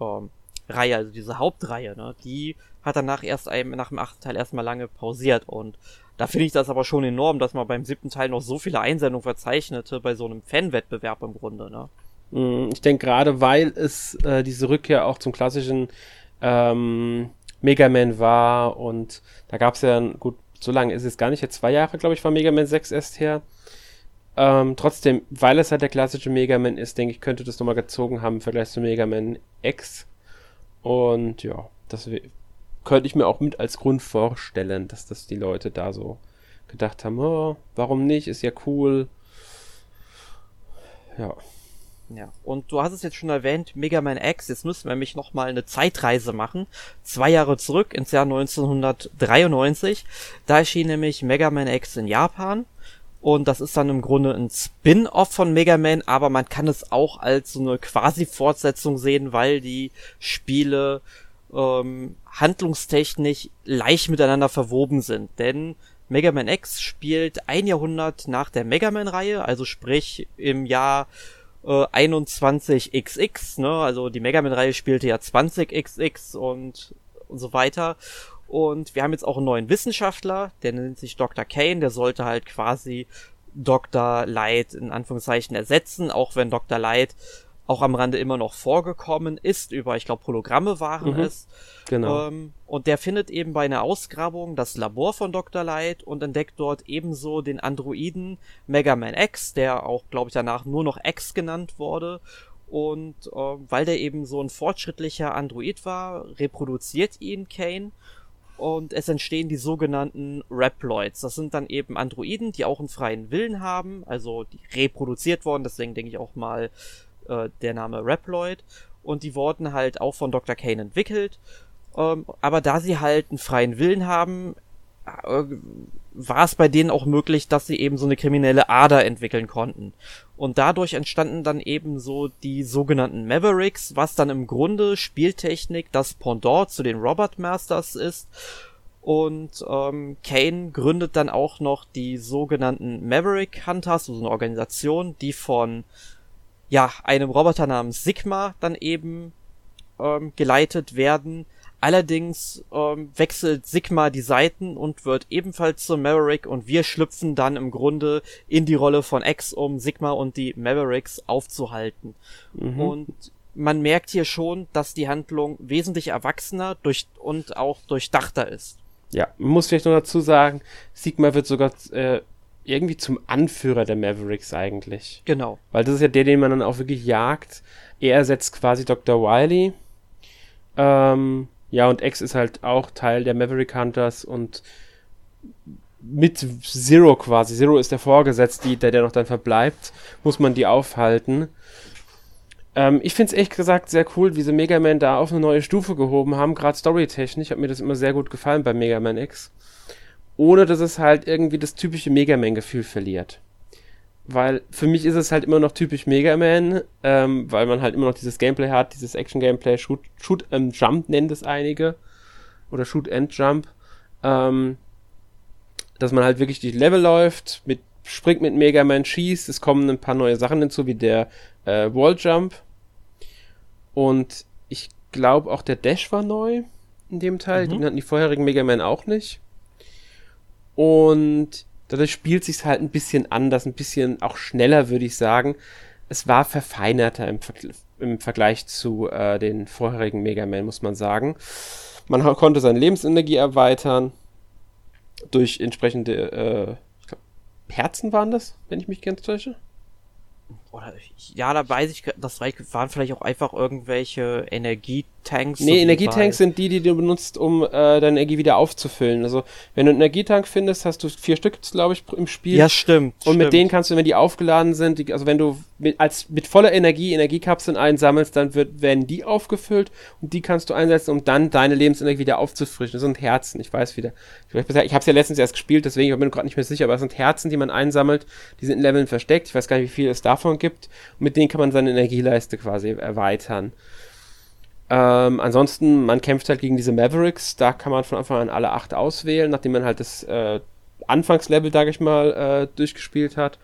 ähm, Reihe, also diese Hauptreihe, ne, die hat danach erst einem, nach dem achten Teil erstmal lange pausiert und da finde ich das aber schon enorm, dass man beim siebten Teil noch so viele Einsendungen verzeichnete bei so einem Fanwettbewerb im Grunde, ne? Mm, ich denke gerade, weil es äh, diese Rückkehr auch zum klassischen ähm, Mega Man war und da gab es ja, gut, so lange ist es gar nicht, jetzt zwei Jahre, glaube ich, war Mega Man 6 erst her. Ähm, trotzdem, weil es halt der klassische Mega Man ist, denke ich, könnte das nochmal gezogen haben im Vergleich zu Mega Man X. Und ja, das könnte ich mir auch mit als Grund vorstellen, dass das die Leute da so gedacht haben, oh, warum nicht, ist ja cool. Ja. Ja, und du hast es jetzt schon erwähnt, Mega Man X, jetzt müssen wir nämlich nochmal eine Zeitreise machen. Zwei Jahre zurück ins Jahr 1993. Da erschien nämlich Mega Man X in Japan. Und das ist dann im Grunde ein Spin-off von Mega Man, aber man kann es auch als so eine quasi-Fortsetzung sehen, weil die Spiele ähm, handlungstechnisch leicht miteinander verwoben sind. Denn Mega Man X spielt ein Jahrhundert nach der Mega Man-Reihe, also sprich im Jahr äh, 21XX, ne? Also die Mega Man-Reihe spielte ja 20XX und, und so weiter. Und wir haben jetzt auch einen neuen Wissenschaftler, der nennt sich Dr. Kane, der sollte halt quasi Dr. Light in Anführungszeichen ersetzen, auch wenn Dr. Light auch am Rande immer noch vorgekommen ist, über, ich glaube, Hologramme waren mhm, es. Genau. Ähm, und der findet eben bei einer Ausgrabung das Labor von Dr. Light und entdeckt dort ebenso den Androiden Mega Man X, der auch, glaube ich, danach nur noch X genannt wurde. Und äh, weil der eben so ein fortschrittlicher Android war, reproduziert ihn Kane und es entstehen die sogenannten Reploids. Das sind dann eben Androiden, die auch einen freien Willen haben, also die reproduziert worden, deswegen denke ich auch mal äh, der Name Reploid und die wurden halt auch von Dr. Kane entwickelt. Ähm, aber da sie halt einen freien Willen haben, äh, war es bei denen auch möglich, dass sie eben so eine kriminelle Ader entwickeln konnten. Und dadurch entstanden dann eben so die sogenannten Mavericks, was dann im Grunde Spieltechnik das Pendant zu den Robot Masters ist. Und ähm, Kane gründet dann auch noch die sogenannten Maverick Hunters, also eine Organisation, die von ja, einem Roboter namens Sigma dann eben ähm, geleitet werden. Allerdings ähm, wechselt Sigma die Seiten und wird ebenfalls zum Maverick und wir schlüpfen dann im Grunde in die Rolle von X, um Sigma und die Mavericks aufzuhalten. Mhm. Und man merkt hier schon, dass die Handlung wesentlich erwachsener durch und auch durchdachter ist. Ja, man muss vielleicht noch dazu sagen, Sigma wird sogar äh, irgendwie zum Anführer der Mavericks eigentlich. Genau. Weil das ist ja der, den man dann auch wirklich jagt. Er ersetzt quasi Dr. Wiley. Ähm, ja, und X ist halt auch Teil der Maverick Hunters und mit Zero quasi. Zero ist der Vorgesetzte, der, der noch dann verbleibt, muss man die aufhalten. Ähm, ich finde es echt gesagt sehr cool, wie sie Mega Man da auf eine neue Stufe gehoben haben, gerade storytechnisch. Hat mir das immer sehr gut gefallen bei Mega Man X. Ohne dass es halt irgendwie das typische Mega Man-Gefühl verliert. Weil für mich ist es halt immer noch typisch Mega Man, ähm, weil man halt immer noch dieses Gameplay hat, dieses Action-Gameplay, Shoot, Shoot and Jump nennen es einige. Oder Shoot and Jump. Ähm, dass man halt wirklich die Level läuft, mit, springt mit Mega Man, schießt, es kommen ein paar neue Sachen hinzu, wie der äh, Walljump. Und ich glaube auch der Dash war neu in dem Teil. Mhm. Den hatten die vorherigen Mega Man auch nicht. Und dadurch spielt sich halt ein bisschen anders, ein bisschen auch schneller, würde ich sagen. Es war verfeinerter im, Ver im Vergleich zu äh, den vorherigen Mega Man, muss man sagen. Man konnte seine Lebensenergie erweitern durch entsprechende äh, glaub, Herzen waren das, wenn ich mich ganz täusche oder ja, da weiß ich, das waren vielleicht auch einfach irgendwelche Energietanks. Nee, Energietanks sind die, die du benutzt, um äh, deine Energie wieder aufzufüllen. Also, wenn du einen Energietank findest, hast du vier Stück, glaube ich, im Spiel. Ja, stimmt. Und stimmt. mit denen kannst du, wenn die aufgeladen sind, die, also wenn du mit, als, mit voller Energie Energiekapseln einsammelst, dann wird, werden die aufgefüllt und die kannst du einsetzen, um dann deine Lebensenergie wieder aufzufrischen. Das sind Herzen, ich weiß wieder. Ich, ich habe es ja letztens erst gespielt, deswegen bin ich gerade nicht mehr sicher, aber es sind Herzen, die man einsammelt, die sind in Leveln versteckt. Ich weiß gar nicht, wie viel es davon gibt. Mit denen kann man seine Energieleiste quasi erweitern. Ähm, ansonsten, man kämpft halt gegen diese Mavericks. Da kann man von Anfang an alle acht auswählen, nachdem man halt das äh, Anfangslevel, sag ich mal, äh, durchgespielt hat.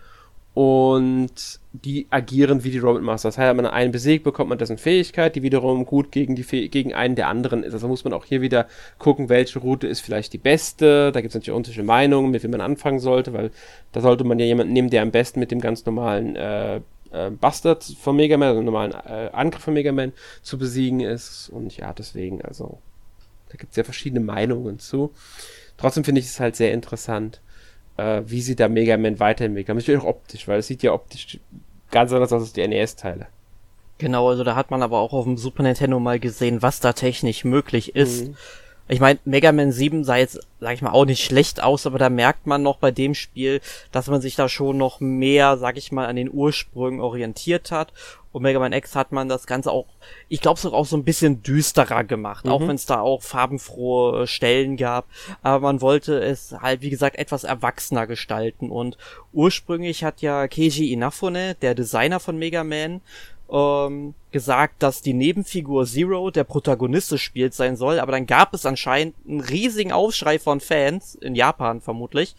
Und die agieren wie die Robot Masters. Das heißt, wenn man einen besiegt, bekommt man dessen Fähigkeit, die wiederum gut gegen, die gegen einen der anderen ist. Also muss man auch hier wieder gucken, welche Route ist vielleicht die beste. Da gibt es natürlich unterschiedliche Meinungen, mit wem man anfangen sollte, weil da sollte man ja jemanden nehmen, der am besten mit dem ganz normalen äh, äh, Bastard von Mega Man, also normalen äh, Angriff von Mega Man zu besiegen ist. Und ja, deswegen, also, da gibt es ja verschiedene Meinungen zu. Trotzdem finde ich es halt sehr interessant, äh, wie sie da Mega Man weiterentwickeln. Natürlich auch optisch, weil es sieht ja optisch ganz anders aus als die NES-Teile. Genau, also da hat man aber auch auf dem Super Nintendo mal gesehen, was da technisch möglich ist. Mhm. Ich meine, Mega Man 7 sah jetzt, sag ich mal, auch nicht schlecht aus, aber da merkt man noch bei dem Spiel, dass man sich da schon noch mehr, sag ich mal, an den Ursprüngen orientiert hat. Und Mega Man X hat man das Ganze auch, ich glaube, auch so ein bisschen düsterer gemacht, mhm. auch wenn es da auch farbenfrohe Stellen gab. Aber man wollte es halt, wie gesagt, etwas erwachsener gestalten. Und ursprünglich hat ja Keiji Inafune, der Designer von Mega Man, ähm, gesagt, dass die Nebenfigur Zero der Protagonist des Spiels sein soll, aber dann gab es anscheinend einen riesigen Aufschrei von Fans, in Japan vermutlich,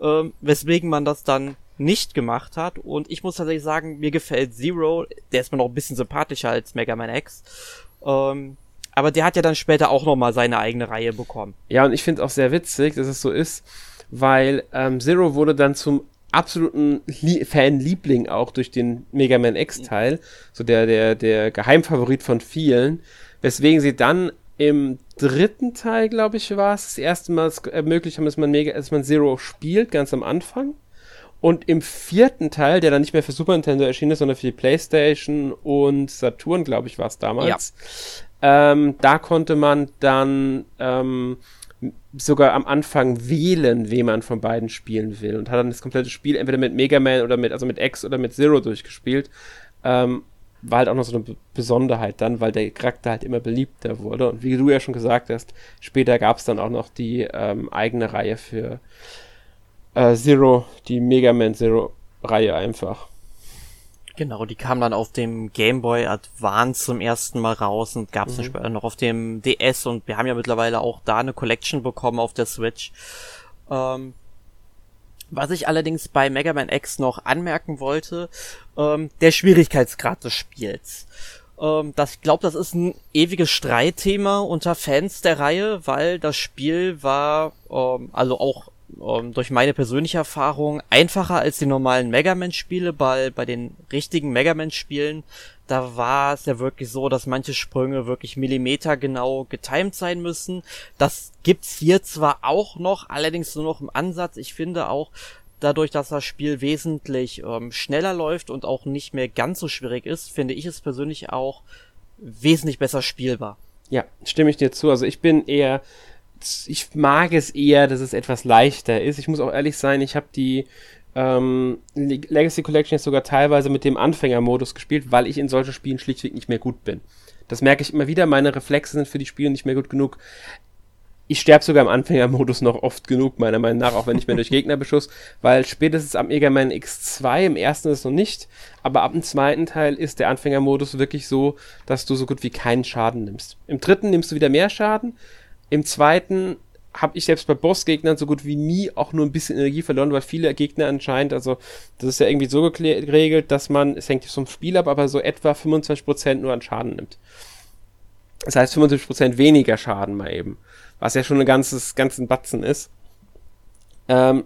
ähm, weswegen man das dann nicht gemacht hat. Und ich muss tatsächlich sagen, mir gefällt Zero, der ist mir noch ein bisschen sympathischer als Mega Man X. Ähm, aber der hat ja dann später auch nochmal seine eigene Reihe bekommen. Ja, und ich finde auch sehr witzig, dass es so ist, weil ähm, Zero wurde dann zum absoluten Lie Fanliebling auch durch den Mega Man X-Teil, so der, der, der Geheimfavorit von vielen, weswegen sie dann im dritten Teil, glaube ich, war es, das erste Mal ermöglicht haben, dass man, Mega, dass man Zero spielt, ganz am Anfang. Und im vierten Teil, der dann nicht mehr für Super Nintendo erschienen ist, sondern für die PlayStation und Saturn, glaube ich, war es damals, ja. ähm, da konnte man dann ähm, sogar am Anfang wählen, wen man von beiden spielen will und hat dann das komplette Spiel entweder mit Mega Man oder mit, also mit X oder mit Zero durchgespielt. Ähm, war halt auch noch so eine Besonderheit dann, weil der Charakter halt immer beliebter wurde. Und wie du ja schon gesagt hast, später gab es dann auch noch die ähm, eigene Reihe für äh, Zero, die Mega Man Zero Reihe einfach. Genau, die kam dann auf dem Game Boy Advance zum ersten Mal raus und gab es mhm. dann später noch auf dem DS und wir haben ja mittlerweile auch da eine Collection bekommen auf der Switch. Ähm, was ich allerdings bei Mega Man X noch anmerken wollte, ähm, der Schwierigkeitsgrad des Spiels. Ähm, das, ich glaube, das ist ein ewiges Streitthema unter Fans der Reihe, weil das Spiel war, ähm, also auch ähm, durch meine persönliche Erfahrung einfacher als die normalen Mega Man-Spiele. Bei, bei den richtigen Mega Man-Spielen, da war es ja wirklich so, dass manche Sprünge wirklich millimetergenau getimed sein müssen. Das gibt's hier zwar auch noch, allerdings nur noch im Ansatz. Ich finde auch, dadurch, dass das Spiel wesentlich ähm, schneller läuft und auch nicht mehr ganz so schwierig ist, finde ich es persönlich auch wesentlich besser spielbar. Ja, stimme ich dir zu. Also ich bin eher, ich mag es eher, dass es etwas leichter ist. Ich muss auch ehrlich sein, ich habe die ähm, Legacy Collection jetzt sogar teilweise mit dem Anfängermodus gespielt, weil ich in solchen Spielen schlichtweg nicht mehr gut bin. Das merke ich immer wieder. Meine Reflexe sind für die Spiele nicht mehr gut genug ich sterbe sogar im Anfängermodus noch oft genug, meiner Meinung nach, auch wenn ich mir durch Gegnerbeschuss, weil spätestens am Mega Man X2, im ersten ist es noch nicht, aber ab dem zweiten Teil ist der Anfängermodus wirklich so, dass du so gut wie keinen Schaden nimmst. Im dritten nimmst du wieder mehr Schaden, im zweiten habe ich selbst bei Bossgegnern so gut wie nie auch nur ein bisschen Energie verloren, weil viele Gegner anscheinend, also das ist ja irgendwie so geregelt, dass man, es hängt vom Spiel ab, aber so etwa 25% nur an Schaden nimmt. Das heißt 25% weniger Schaden mal eben was ja schon ein ganzes, ganzen Batzen ist. Ähm,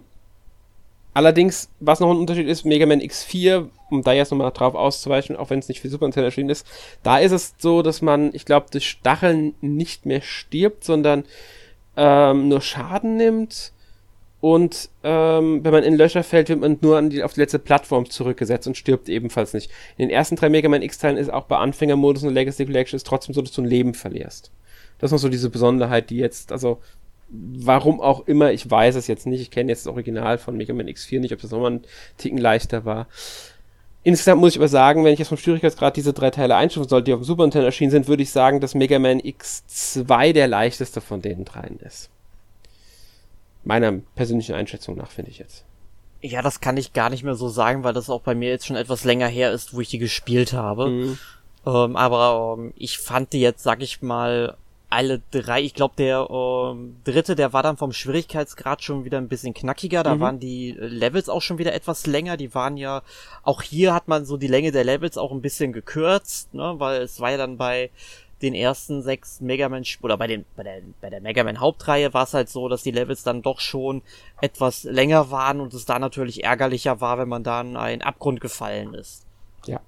allerdings, was noch ein Unterschied ist, Mega Man X4, um da jetzt nochmal drauf auszuweichen, auch wenn es nicht für Super Nintendo erschienen ist, da ist es so, dass man, ich glaube, durch Stacheln nicht mehr stirbt, sondern ähm, nur Schaden nimmt. Und ähm, wenn man in Löcher fällt, wird man nur die, auf die letzte Plattform zurückgesetzt und stirbt ebenfalls nicht. In den ersten drei Mega Man X-Teilen ist auch bei Anfängermodus und Legacy Collection ist trotzdem so, dass du ein Leben verlierst. Das ist noch so diese Besonderheit, die jetzt, also warum auch immer, ich weiß es jetzt nicht, ich kenne jetzt das Original von Mega Man X4 nicht, ob das nochmal ein Ticken leichter war. Insgesamt muss ich aber sagen, wenn ich jetzt vom Schwierigkeitsgrad diese drei Teile einstufen soll, die auf dem Super Nintendo erschienen sind, würde ich sagen, dass Mega Man X2 der leichteste von den dreien ist. Meiner persönlichen Einschätzung nach, finde ich jetzt. Ja, das kann ich gar nicht mehr so sagen, weil das auch bei mir jetzt schon etwas länger her ist, wo ich die gespielt habe. Mhm. Ähm, aber ähm, ich fand die jetzt, sag ich mal, alle drei, ich glaube, der ähm, dritte, der war dann vom Schwierigkeitsgrad schon wieder ein bisschen knackiger. Da mhm. waren die Levels auch schon wieder etwas länger. Die waren ja, auch hier hat man so die Länge der Levels auch ein bisschen gekürzt, ne, weil es war ja dann bei den ersten sechs Mega Man oder bei den bei der bei der Mega Man Hauptreihe war es halt so, dass die Levels dann doch schon etwas länger waren und es da natürlich ärgerlicher war, wenn man dann in einen Abgrund gefallen ist. Ja.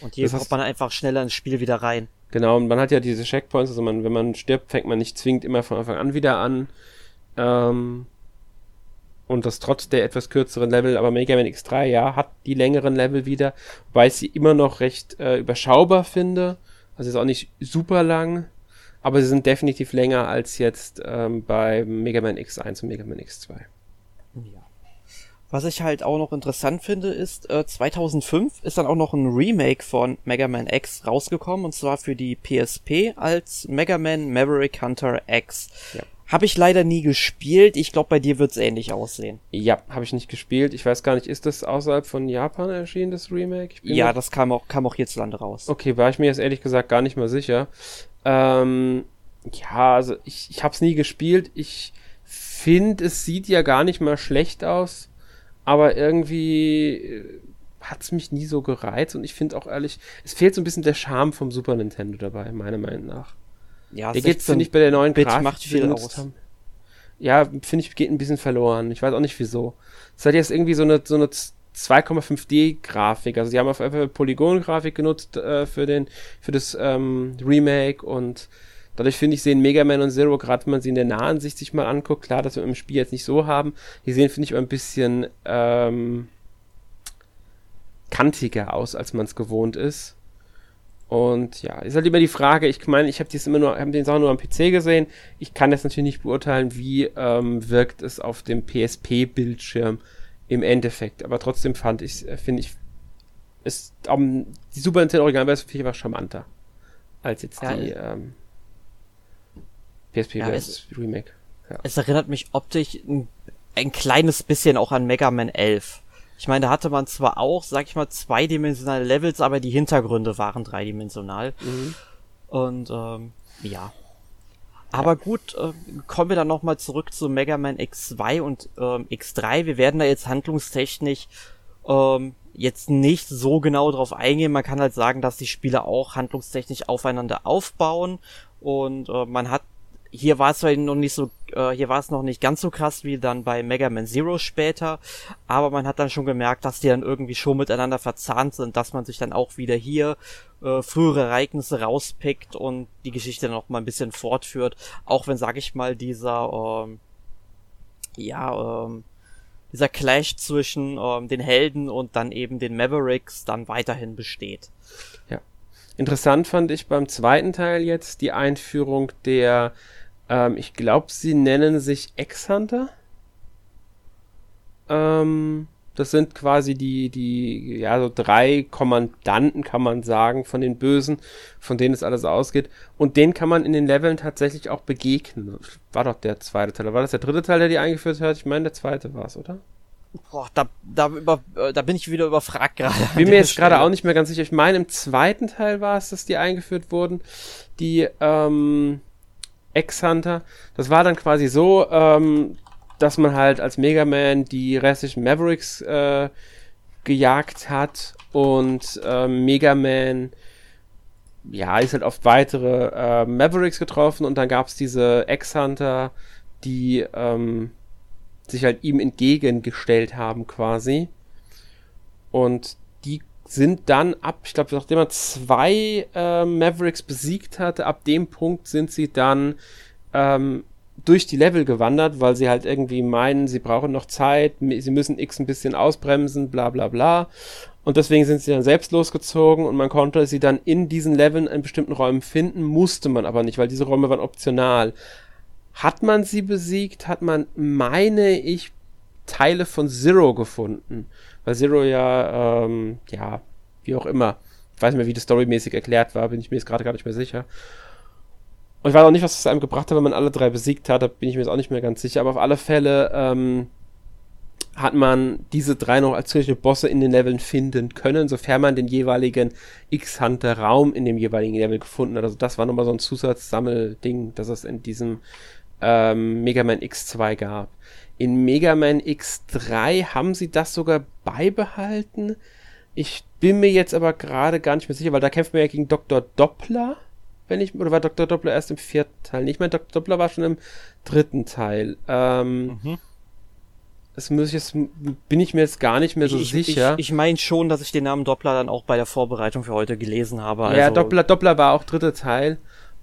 Und hier kommt man einfach schneller ins Spiel wieder rein. Genau, und man hat ja diese Checkpoints, also man, wenn man stirbt, fängt man nicht zwingend immer von Anfang an wieder an. Ähm, und das trotz der etwas kürzeren Level, aber Mega Man X3, ja, hat die längeren Level wieder, wobei ich sie immer noch recht äh, überschaubar finde. Also ist auch nicht super lang, aber sie sind definitiv länger als jetzt ähm, bei Mega Man X1 und Mega Man X2. Was ich halt auch noch interessant finde, ist, äh, 2005 ist dann auch noch ein Remake von Mega Man X rausgekommen, und zwar für die PSP als Mega Man Maverick Hunter X. Ja. Habe ich leider nie gespielt. Ich glaube, bei dir wird's ähnlich aussehen. Ja, habe ich nicht gespielt. Ich weiß gar nicht, ist das außerhalb von Japan erschienen, das Remake? Ja, das kam auch, kam auch hierzulande raus. Okay, war ich mir jetzt ehrlich gesagt gar nicht mal sicher. Ähm, ja, also ich, ich habe es nie gespielt. Ich finde, es sieht ja gar nicht mal schlecht aus aber irgendwie äh, hat es mich nie so gereizt und ich finde auch ehrlich, es fehlt so ein bisschen der Charme vom Super Nintendo dabei, meiner Meinung nach. Ja, der geht, finde ich, bei der neuen Bit Grafik, macht viel aus. Haben. Ja, finde ich, geht ein bisschen verloren. Ich weiß auch nicht wieso. Es hat jetzt irgendwie so eine, so eine 2,5D-Grafik. Also, die haben auf einmal Polygon-Grafik genutzt äh, für, den, für das ähm, Remake und Dadurch finde ich, sehen Mega Man und Zero, gerade wenn man sie in der nahen Sicht sich mal anguckt, klar, dass wir im Spiel jetzt nicht so haben, die sehen, finde ich, ein bisschen ähm, kantiger aus, als man es gewohnt ist. Und ja, ist halt immer die Frage, ich meine, ich habe dies immer nur, habe den Sachen nur am PC gesehen. Ich kann jetzt natürlich nicht beurteilen, wie ähm, wirkt es auf dem PSP-Bildschirm im Endeffekt. Aber trotzdem fand ich, äh, finde ich, ist um, die Super Nintendo Originalversion einfach charmanter als jetzt ja, die. Ähm, PSP ja, es, Remake. Ja. Es erinnert mich optisch ein, ein, kleines bisschen auch an Mega Man 11. Ich meine, da hatte man zwar auch, sag ich mal, zweidimensionale Levels, aber die Hintergründe waren dreidimensional. Mhm. Und ähm, ja. Aber gut, äh, kommen wir dann nochmal zurück zu Mega Man X2 und ähm, X3. Wir werden da jetzt handlungstechnisch ähm, jetzt nicht so genau drauf eingehen. Man kann halt sagen, dass die Spiele auch handlungstechnisch aufeinander aufbauen und äh, man hat hier war es zwar noch nicht so, äh, hier war es noch nicht ganz so krass wie dann bei Mega Man Zero später, aber man hat dann schon gemerkt, dass die dann irgendwie schon miteinander verzahnt sind, dass man sich dann auch wieder hier äh, frühere Ereignisse rauspickt und die Geschichte noch mal ein bisschen fortführt, auch wenn, sag ich mal, dieser, ähm, ja, ähm, dieser Clash zwischen ähm, den Helden und dann eben den Mavericks dann weiterhin besteht. Ja. Interessant fand ich beim zweiten Teil jetzt die Einführung der ähm, ich glaube, sie nennen sich X-Hunter. Ähm, das sind quasi die, die, ja, so drei Kommandanten, kann man sagen, von den Bösen, von denen es alles ausgeht. Und denen kann man in den Leveln tatsächlich auch begegnen. War doch der zweite Teil. War das der dritte Teil, der die eingeführt hat? Ich meine, der zweite war es, oder? Boah, da, da, über, äh, da bin ich wieder überfragt gerade. Bin mir jetzt gerade auch nicht mehr ganz sicher. Ich meine, im zweiten Teil war es, dass die eingeführt wurden. Die, ähm, X-Hunter. Das war dann quasi so, ähm, dass man halt als Mega Man die restlichen Mavericks äh, gejagt hat und ähm, Mega Man ja, ist halt auf weitere äh, Mavericks getroffen und dann gab es diese X-Hunter, die ähm, sich halt ihm entgegengestellt haben quasi. Und sind dann ab, ich glaube, nachdem er zwei äh, Mavericks besiegt hatte, ab dem Punkt sind sie dann ähm, durch die Level gewandert, weil sie halt irgendwie meinen, sie brauchen noch Zeit, sie müssen X ein bisschen ausbremsen, bla bla bla. Und deswegen sind sie dann selbst losgezogen und man konnte sie dann in diesen Leveln in bestimmten Räumen finden, musste man aber nicht, weil diese Räume waren optional. Hat man sie besiegt, hat man, meine ich, Teile von Zero gefunden weil Zero ja, ähm, ja, wie auch immer, ich weiß nicht mehr, wie das storymäßig erklärt war, bin ich mir jetzt gerade gar nicht mehr sicher. Und ich weiß auch nicht, was es einem gebracht hat, wenn man alle drei besiegt hat, da bin ich mir jetzt auch nicht mehr ganz sicher, aber auf alle Fälle ähm, hat man diese drei noch als zusätzliche Bosse in den Leveln finden können, sofern man den jeweiligen X-Hunter-Raum in dem jeweiligen Level gefunden hat. Also das war nochmal so ein Zusatzsammelding, das es in diesem ähm, Mega Man X2 gab. In Mega Man X3 haben sie das sogar beibehalten. Ich bin mir jetzt aber gerade gar nicht mehr sicher, weil da kämpft man ja gegen Dr. Doppler. Wenn ich, oder war Dr. Doppler erst im vierten Teil? Nicht mehr, Dr. Doppler war schon im dritten Teil. Ähm, mhm. Das muss ich jetzt, bin ich mir jetzt gar nicht mehr so ich, sicher. Ich, ich meine schon, dass ich den Namen Doppler dann auch bei der Vorbereitung für heute gelesen habe. Also ja, Doppler, Doppler war auch dritter Teil.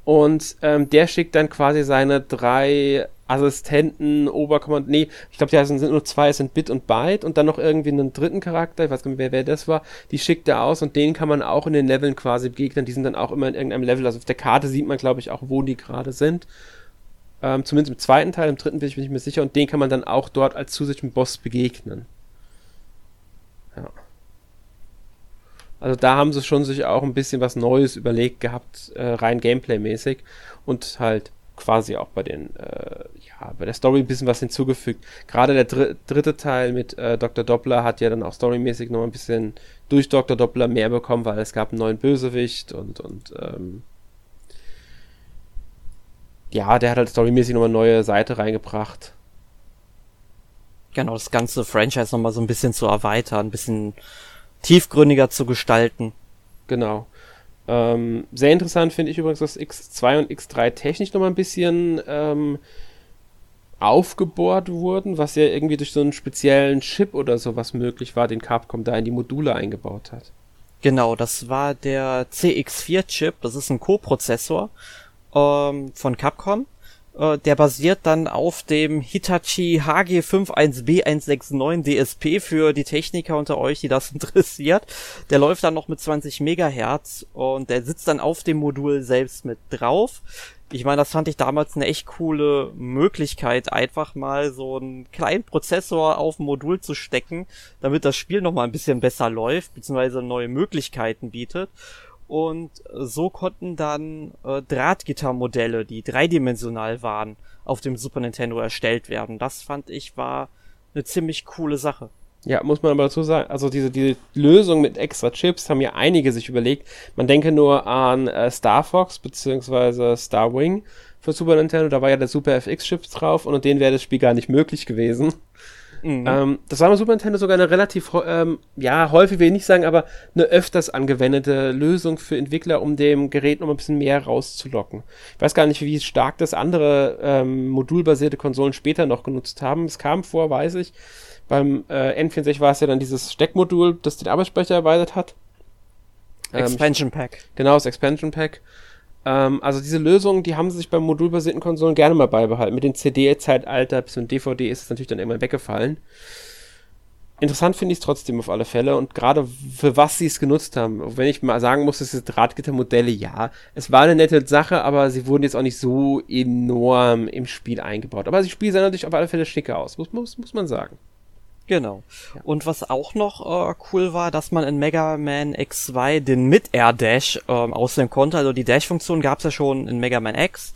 Und ähm, der schickt dann quasi seine drei Assistenten, Oberkommand, nee, ich glaube, die sind nur zwei, es sind Bit und Byte und dann noch irgendwie einen dritten Charakter, ich weiß gar nicht, wer, wer das war, die schickt er aus und den kann man auch in den Leveln quasi begegnen, die sind dann auch immer in irgendeinem Level, also auf der Karte sieht man, glaube ich, auch, wo die gerade sind. Ähm, zumindest im zweiten Teil, im dritten bin ich mir nicht mehr sicher und den kann man dann auch dort als zusätzlichen Boss begegnen. Ja. Also da haben sie schon sich auch ein bisschen was Neues überlegt gehabt, äh, rein Gameplay-mäßig und halt quasi auch bei den, äh, ja, bei der Story ein bisschen was hinzugefügt. Gerade der dr dritte Teil mit äh, Dr. Doppler hat ja dann auch storymäßig noch ein bisschen durch Dr. Doppler mehr bekommen, weil es gab einen neuen Bösewicht und, und ähm, ja, der hat halt storymäßig noch eine neue Seite reingebracht. Genau, das ganze Franchise nochmal so ein bisschen zu erweitern, ein bisschen tiefgründiger zu gestalten. Genau. Ähm, sehr interessant finde ich übrigens, dass X2 und X3 technisch nochmal ein bisschen ähm, aufgebohrt wurden, was ja irgendwie durch so einen speziellen Chip oder sowas möglich war, den Capcom da in die Module eingebaut hat. Genau, das war der CX4-Chip, das ist ein Co-Prozessor ähm, von Capcom. Äh, der basiert dann auf dem Hitachi HG51B169 DSP für die Techniker unter euch, die das interessiert. Der läuft dann noch mit 20 Megahertz und der sitzt dann auf dem Modul selbst mit drauf. Ich meine, das fand ich damals eine echt coole Möglichkeit, einfach mal so einen kleinen Prozessor auf ein Modul zu stecken, damit das Spiel noch mal ein bisschen besser läuft, beziehungsweise neue Möglichkeiten bietet. Und so konnten dann äh, Drahtgittermodelle, die dreidimensional waren, auf dem Super Nintendo erstellt werden. Das fand ich war eine ziemlich coole Sache. Ja, muss man aber dazu sagen, also diese, diese Lösung mit extra Chips haben ja einige sich überlegt. Man denke nur an äh, Star Fox bzw. Star Wing für Super Nintendo, da war ja der Super FX-Chip drauf und den wäre das Spiel gar nicht möglich gewesen. Mhm. Ähm, das war beim Super Nintendo sogar eine relativ, ähm, ja, häufig will ich nicht sagen, aber eine öfters angewendete Lösung für Entwickler, um dem Gerät noch ein bisschen mehr rauszulocken. Ich weiß gar nicht, wie stark das andere ähm, modulbasierte Konsolen später noch genutzt haben. Es kam vor, weiß ich. Beim äh, N64 war es ja dann dieses Steckmodul, das den Arbeitsspeicher erweitert hat. Ähm, Expansion Pack. Genau, das Expansion Pack. Ähm, also diese Lösungen, die haben sie sich beim modulbasierten Konsolen gerne mal beibehalten. Mit dem CD-Zeitalter bis zum DVD ist es natürlich dann immer weggefallen. Interessant finde ich es trotzdem auf alle Fälle und gerade für was sie es genutzt haben. Wenn ich mal sagen muss, diese Drahtgittermodelle, ja, es war eine nette Sache, aber sie wurden jetzt auch nicht so enorm im Spiel eingebaut. Aber das Spiel sah natürlich auf alle Fälle schicker aus, muss, muss, muss man sagen. Genau. Ja. Und was auch noch äh, cool war, dass man in Mega Man X2 den Mid-Air Dash ähm, auswählen konnte. Also die Dash-Funktion gab es ja schon in Mega Man X.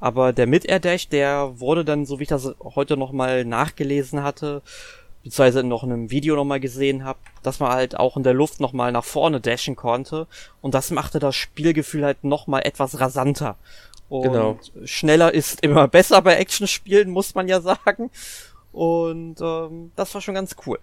Aber der Mid-Air Dash, der wurde dann, so wie ich das heute nochmal nachgelesen hatte, beziehungsweise noch in einem Video nochmal gesehen habe, dass man halt auch in der Luft nochmal nach vorne dashen konnte. Und das machte das Spielgefühl halt nochmal etwas rasanter. Und genau. schneller ist immer besser bei Actionspielen, muss man ja sagen. Und ähm, das war schon ganz cool.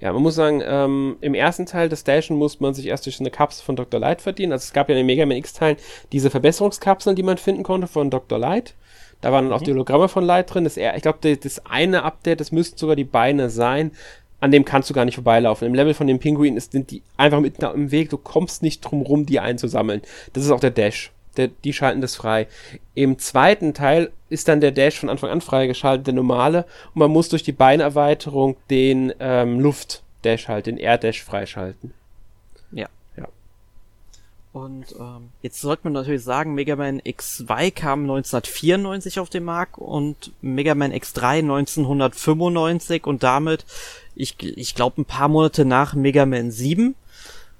Ja, man muss sagen, ähm, im ersten Teil des Dashen muss man sich erst durch eine Kapsel von Dr. Light verdienen. Also es gab ja in den Mega Man X-Teilen diese Verbesserungskapseln, die man finden konnte von Dr. Light. Da waren dann auch mhm. die Hologramme von Light drin. Das, ich glaube, das eine Update, das müssten sogar die Beine sein. An dem kannst du gar nicht vorbeilaufen. Im Level von dem Pinguin sind die einfach mitten im Weg. Du kommst nicht drum rum, die einzusammeln. Das ist auch der Dash der, die schalten das frei. Im zweiten Teil ist dann der Dash von Anfang an freigeschaltet, der normale, und man muss durch die Beinerweiterung den ähm, Luft-Dash halt, den Air-Dash freischalten. Ja. Ja. Und ähm, jetzt sollte man natürlich sagen, Mega Man X2 kam 1994 auf den Markt und Mega Man X3 1995 und damit, ich, ich glaube, ein paar Monate nach Mega Man 7.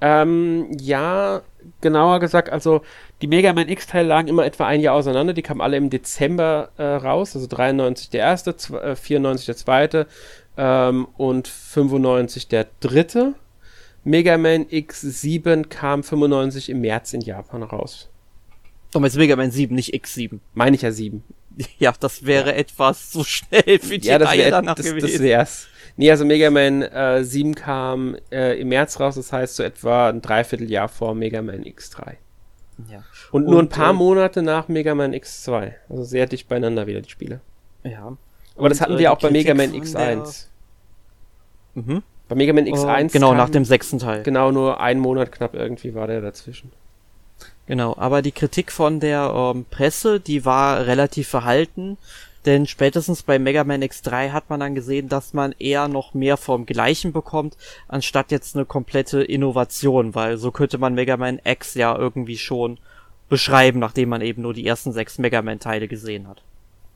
Ähm, ja, genauer gesagt, also die Mega Man X-Teile lagen immer etwa ein Jahr auseinander. Die kamen alle im Dezember äh, raus, also 93 der erste, äh, 94 der zweite ähm, und 95 der dritte. Mega Man X7 kam 95 im März in Japan raus. Oh, jetzt Mega Man 7, nicht X7. Meine ich ja 7. Ja, das wäre ja. etwas zu schnell für die ja, das Reihe danach das, gewesen. Das wär's. Nee, also Mega Man äh, 7 kam äh, im März raus, das heißt so etwa ein Dreivierteljahr vor Mega Man X3. Ja. Und, und nur ein paar äh, Monate nach Mega Man X2. Also sehr dicht beieinander wieder die Spiele. Ja. Aber und, das hatten wir äh, auch bei Mega Man X1. Mhm. Bei Mega Man X1. Uh, genau, kam, nach dem sechsten Teil. Genau, nur ein Monat knapp irgendwie war der dazwischen. Genau, aber die Kritik von der ähm, Presse, die war relativ verhalten, denn spätestens bei Mega Man X3 hat man dann gesehen, dass man eher noch mehr vom Gleichen bekommt, anstatt jetzt eine komplette Innovation, weil so könnte man Mega Man X ja irgendwie schon beschreiben, nachdem man eben nur die ersten sechs Mega Man Teile gesehen hat.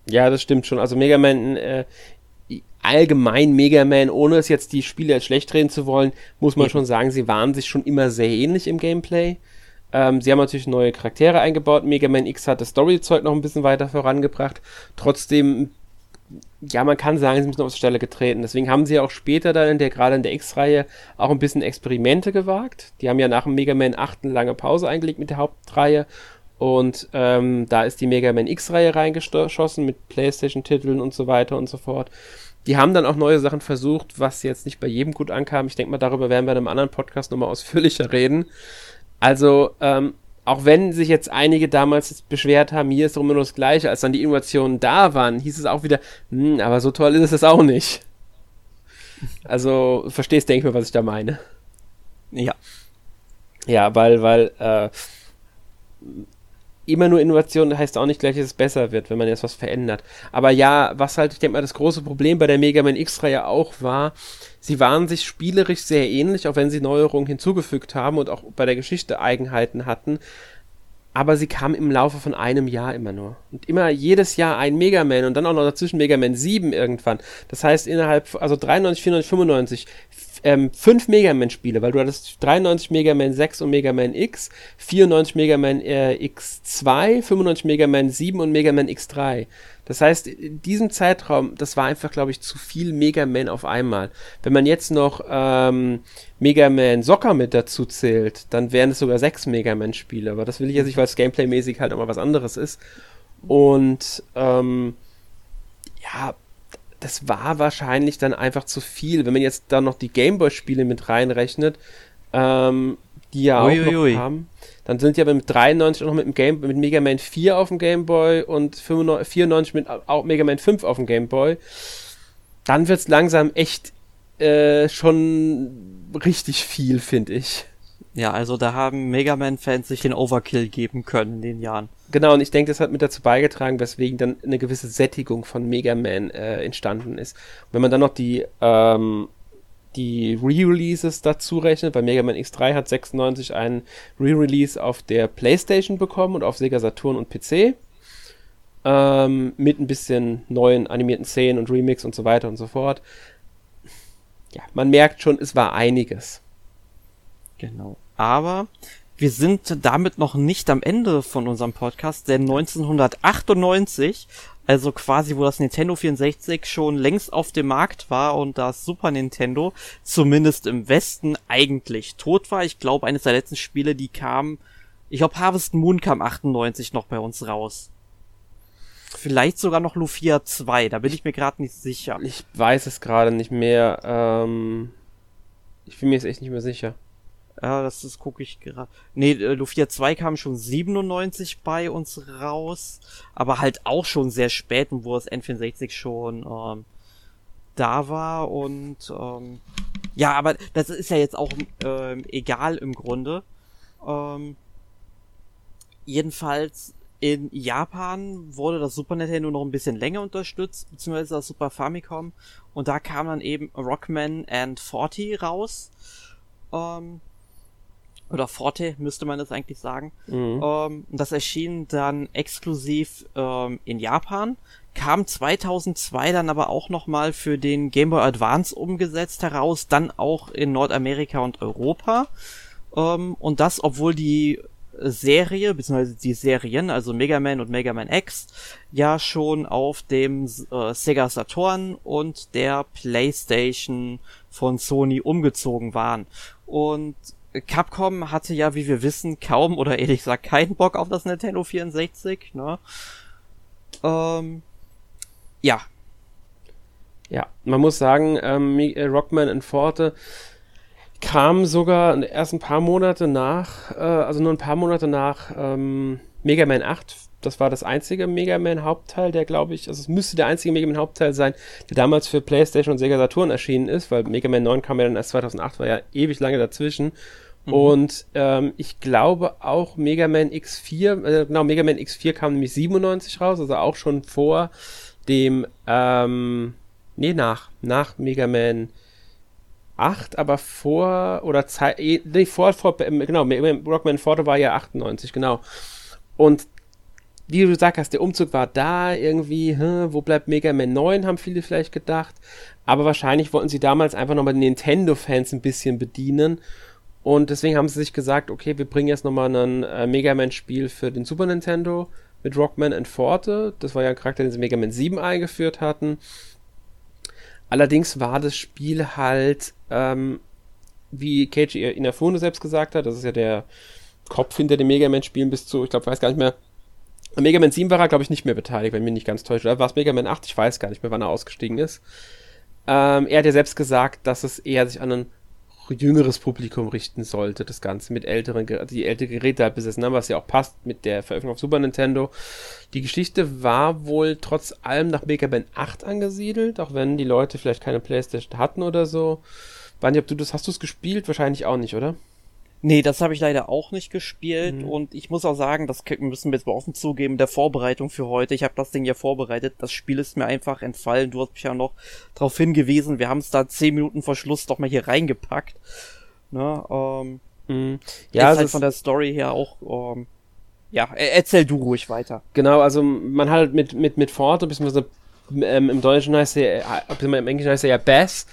Ja, das stimmt schon. Also Mega Man, äh, allgemein Mega Man, ohne es jetzt die Spiele als schlecht reden zu wollen, muss man eben. schon sagen, sie waren sich schon immer sehr ähnlich im Gameplay. Ähm, sie haben natürlich neue Charaktere eingebaut. Mega Man X hat das Storyzeug noch ein bisschen weiter vorangebracht. Trotzdem, ja, man kann sagen, sie sind auf die Stelle getreten. Deswegen haben sie auch später dann in der, gerade in der X-Reihe, auch ein bisschen Experimente gewagt. Die haben ja nach dem Mega Man 8 eine lange Pause eingelegt mit der Hauptreihe. Und ähm, da ist die Mega Man X-Reihe reingeschossen mit Playstation-Titeln und so weiter und so fort. Die haben dann auch neue Sachen versucht, was jetzt nicht bei jedem gut ankam. Ich denke mal, darüber werden wir in einem anderen Podcast nochmal ausführlicher reden. Also, ähm, auch wenn sich jetzt einige damals beschwert haben, hier ist immer nur das Gleiche, als dann die Innovationen da waren, hieß es auch wieder, hm, aber so toll ist es auch nicht. Also, verstehst, denke ich mal, was ich da meine. Ja. Ja, weil, weil, äh, immer nur Innovation heißt auch nicht gleich, dass es besser wird, wenn man jetzt was verändert. Aber ja, was halt, ich denke mal, das große Problem bei der Mega Man X-Reihe auch war, sie waren sich spielerisch sehr ähnlich, auch wenn sie Neuerungen hinzugefügt haben und auch bei der Geschichte Eigenheiten hatten. Aber sie kamen im Laufe von einem Jahr immer nur. Und immer jedes Jahr ein Mega Man und dann auch noch dazwischen Mega Man 7 irgendwann. Das heißt, innerhalb, also 93, 94, 95, ähm, fünf Mega Man Spiele, weil du hattest 93 Mega Man 6 und Mega Man X, 94 Mega Man äh, X2, 95 Mega Man 7 und Mega Man X3. Das heißt, in diesem Zeitraum, das war einfach, glaube ich, zu viel Mega Man auf einmal. Wenn man jetzt noch ähm, Mega Man Soccer mit dazu zählt, dann wären es sogar sechs Mega Man Spiele. Aber das will ich jetzt nicht, weil es Gameplay-mäßig halt mal was anderes ist. Und ähm, ja, das war wahrscheinlich dann einfach zu viel. Wenn man jetzt da noch die Gameboy-Spiele mit reinrechnet, ähm, die ja ui, auch noch ui. haben, dann sind ja mit 93 auch noch mit dem Game, mit Mega Man 4 auf dem Game Boy und 95, 94 mit auch Mega Man 5 auf dem Game Boy. Dann wird es langsam echt äh, schon richtig viel, finde ich. Ja, also da haben Mega Man-Fans sich den Overkill geben können in den Jahren. Genau, und ich denke, das hat mit dazu beigetragen, weswegen dann eine gewisse Sättigung von Mega Man äh, entstanden ist. Und wenn man dann noch die, ähm, die Re-Releases dazu rechnet, weil Mega Man X3 hat 96 einen Re-Release auf der PlayStation bekommen und auf Sega Saturn und PC. Ähm, mit ein bisschen neuen animierten Szenen und Remix und so weiter und so fort. Ja, man merkt schon, es war einiges. Genau. Aber wir sind damit noch nicht am Ende von unserem Podcast, denn 1998, also quasi wo das Nintendo 64 schon längst auf dem Markt war und das Super Nintendo zumindest im Westen eigentlich tot war. Ich glaube, eines der letzten Spiele, die kam, ich glaube Harvest Moon kam 98 noch bei uns raus. Vielleicht sogar noch Lufia 2, da bin ich mir gerade nicht sicher. Ich weiß es gerade nicht mehr. Ähm, ich bin mir jetzt echt nicht mehr sicher. Ja, das, das gucke ich gerade. Nee, äh, Lufia 2 kam schon 97 bei uns raus, aber halt auch schon sehr spät, wo das N64 schon ähm, da war und ähm, ja, aber das ist ja jetzt auch ähm, egal im Grunde. Ähm, jedenfalls in Japan wurde das Super Nintendo noch ein bisschen länger unterstützt, beziehungsweise das Super Famicom und da kam dann eben Rockman and 40 raus. Ähm, oder Forte müsste man das eigentlich sagen. Mhm. Ähm, das erschien dann exklusiv ähm, in Japan, kam 2002 dann aber auch nochmal für den Game Boy Advance umgesetzt heraus, dann auch in Nordamerika und Europa. Ähm, und das, obwohl die Serie, beziehungsweise die Serien, also Mega Man und Mega Man X, ja schon auf dem äh, Sega Saturn und der PlayStation von Sony umgezogen waren. Und Capcom hatte ja, wie wir wissen, kaum oder ehrlich gesagt keinen Bock auf das Nintendo 64, ne? Ähm, ja. Ja, man muss sagen, ähm, äh, Rockman in Forte kam sogar erst ein paar Monate nach, äh, also nur ein paar Monate nach ähm, Mega Man 8 das war das einzige Mega Man Hauptteil, der glaube ich, also es müsste der einzige Mega Man Hauptteil sein, der damals für PlayStation und Sega Saturn erschienen ist, weil Mega Man 9 kam ja dann erst 2008, war ja ewig lange dazwischen. Mhm. Und ähm, ich glaube auch Mega Man X4, äh, genau, Mega Man X4 kam nämlich 97 raus, also auch schon vor dem, ähm, nee, nach, nach Mega Man 8, aber vor, oder Zeit, nee, vor, vor, genau, Rockman 4 war ja 98, genau. Und wie du gesagt hast, der Umzug war da irgendwie, hm, wo bleibt Mega Man 9, haben viele vielleicht gedacht. Aber wahrscheinlich wollten sie damals einfach nochmal Nintendo-Fans ein bisschen bedienen. Und deswegen haben sie sich gesagt, okay, wir bringen jetzt nochmal ein äh, Mega Man-Spiel für den Super Nintendo mit Rockman and Forte. Das war ja ein Charakter, den sie Mega Man 7 eingeführt hatten. Allerdings war das Spiel halt, ähm, wie Keiji Inafune selbst gesagt hat, das ist ja der Kopf hinter den Mega Man-Spielen bis zu, ich glaube, weiß gar nicht mehr, Mega Man 7 war er, glaube ich, nicht mehr beteiligt, wenn mich nicht ganz täuscht. Oder war es Mega Man 8? Ich weiß gar nicht mehr, wann er ausgestiegen ist. Ähm, er hat ja selbst gesagt, dass es eher sich an ein jüngeres Publikum richten sollte, das Ganze mit älteren, die ältere Geräte halt besessen haben, was ja auch passt mit der Veröffentlichung auf Super Nintendo. Die Geschichte war wohl trotz allem nach Mega Man 8 angesiedelt, auch wenn die Leute vielleicht keine Playstation hatten oder so. Nicht, ob du das, hast du es gespielt? Wahrscheinlich auch nicht, oder? Nee, das habe ich leider auch nicht gespielt mhm. und ich muss auch sagen, das müssen wir jetzt mal offen zugeben, der Vorbereitung für heute, ich habe das Ding ja vorbereitet, das Spiel ist mir einfach entfallen, du hast mich ja noch darauf hingewiesen, wir haben es da zehn Minuten vor Schluss doch mal hier reingepackt. Ne, ähm, mhm. Ja, ist halt von der Story her auch, ähm, ja, erzähl du ruhig weiter. Genau, also man hat mit, mit, mit Forte, beziehungsweise ähm, im Deutschen heißt er, äh, im Englischen heißt er ja Bass,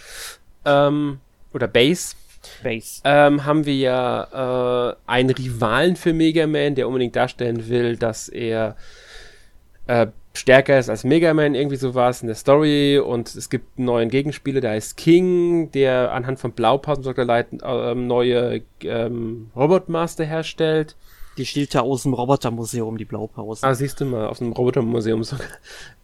ähm, oder Bass, Base. Ähm, haben wir ja äh, einen Rivalen für Mega Man, der unbedingt darstellen will, dass er äh, stärker ist als Mega Man, irgendwie so war es in der Story und es gibt einen neuen Gegenspieler, der heißt King, der anhand von Blaupausen äh, neue ähm, Robotmaster herstellt. Die stiehlt ja aus dem Robotermuseum, die Blaupause. Ah, siehst du mal, aus dem Robotermuseum sogar.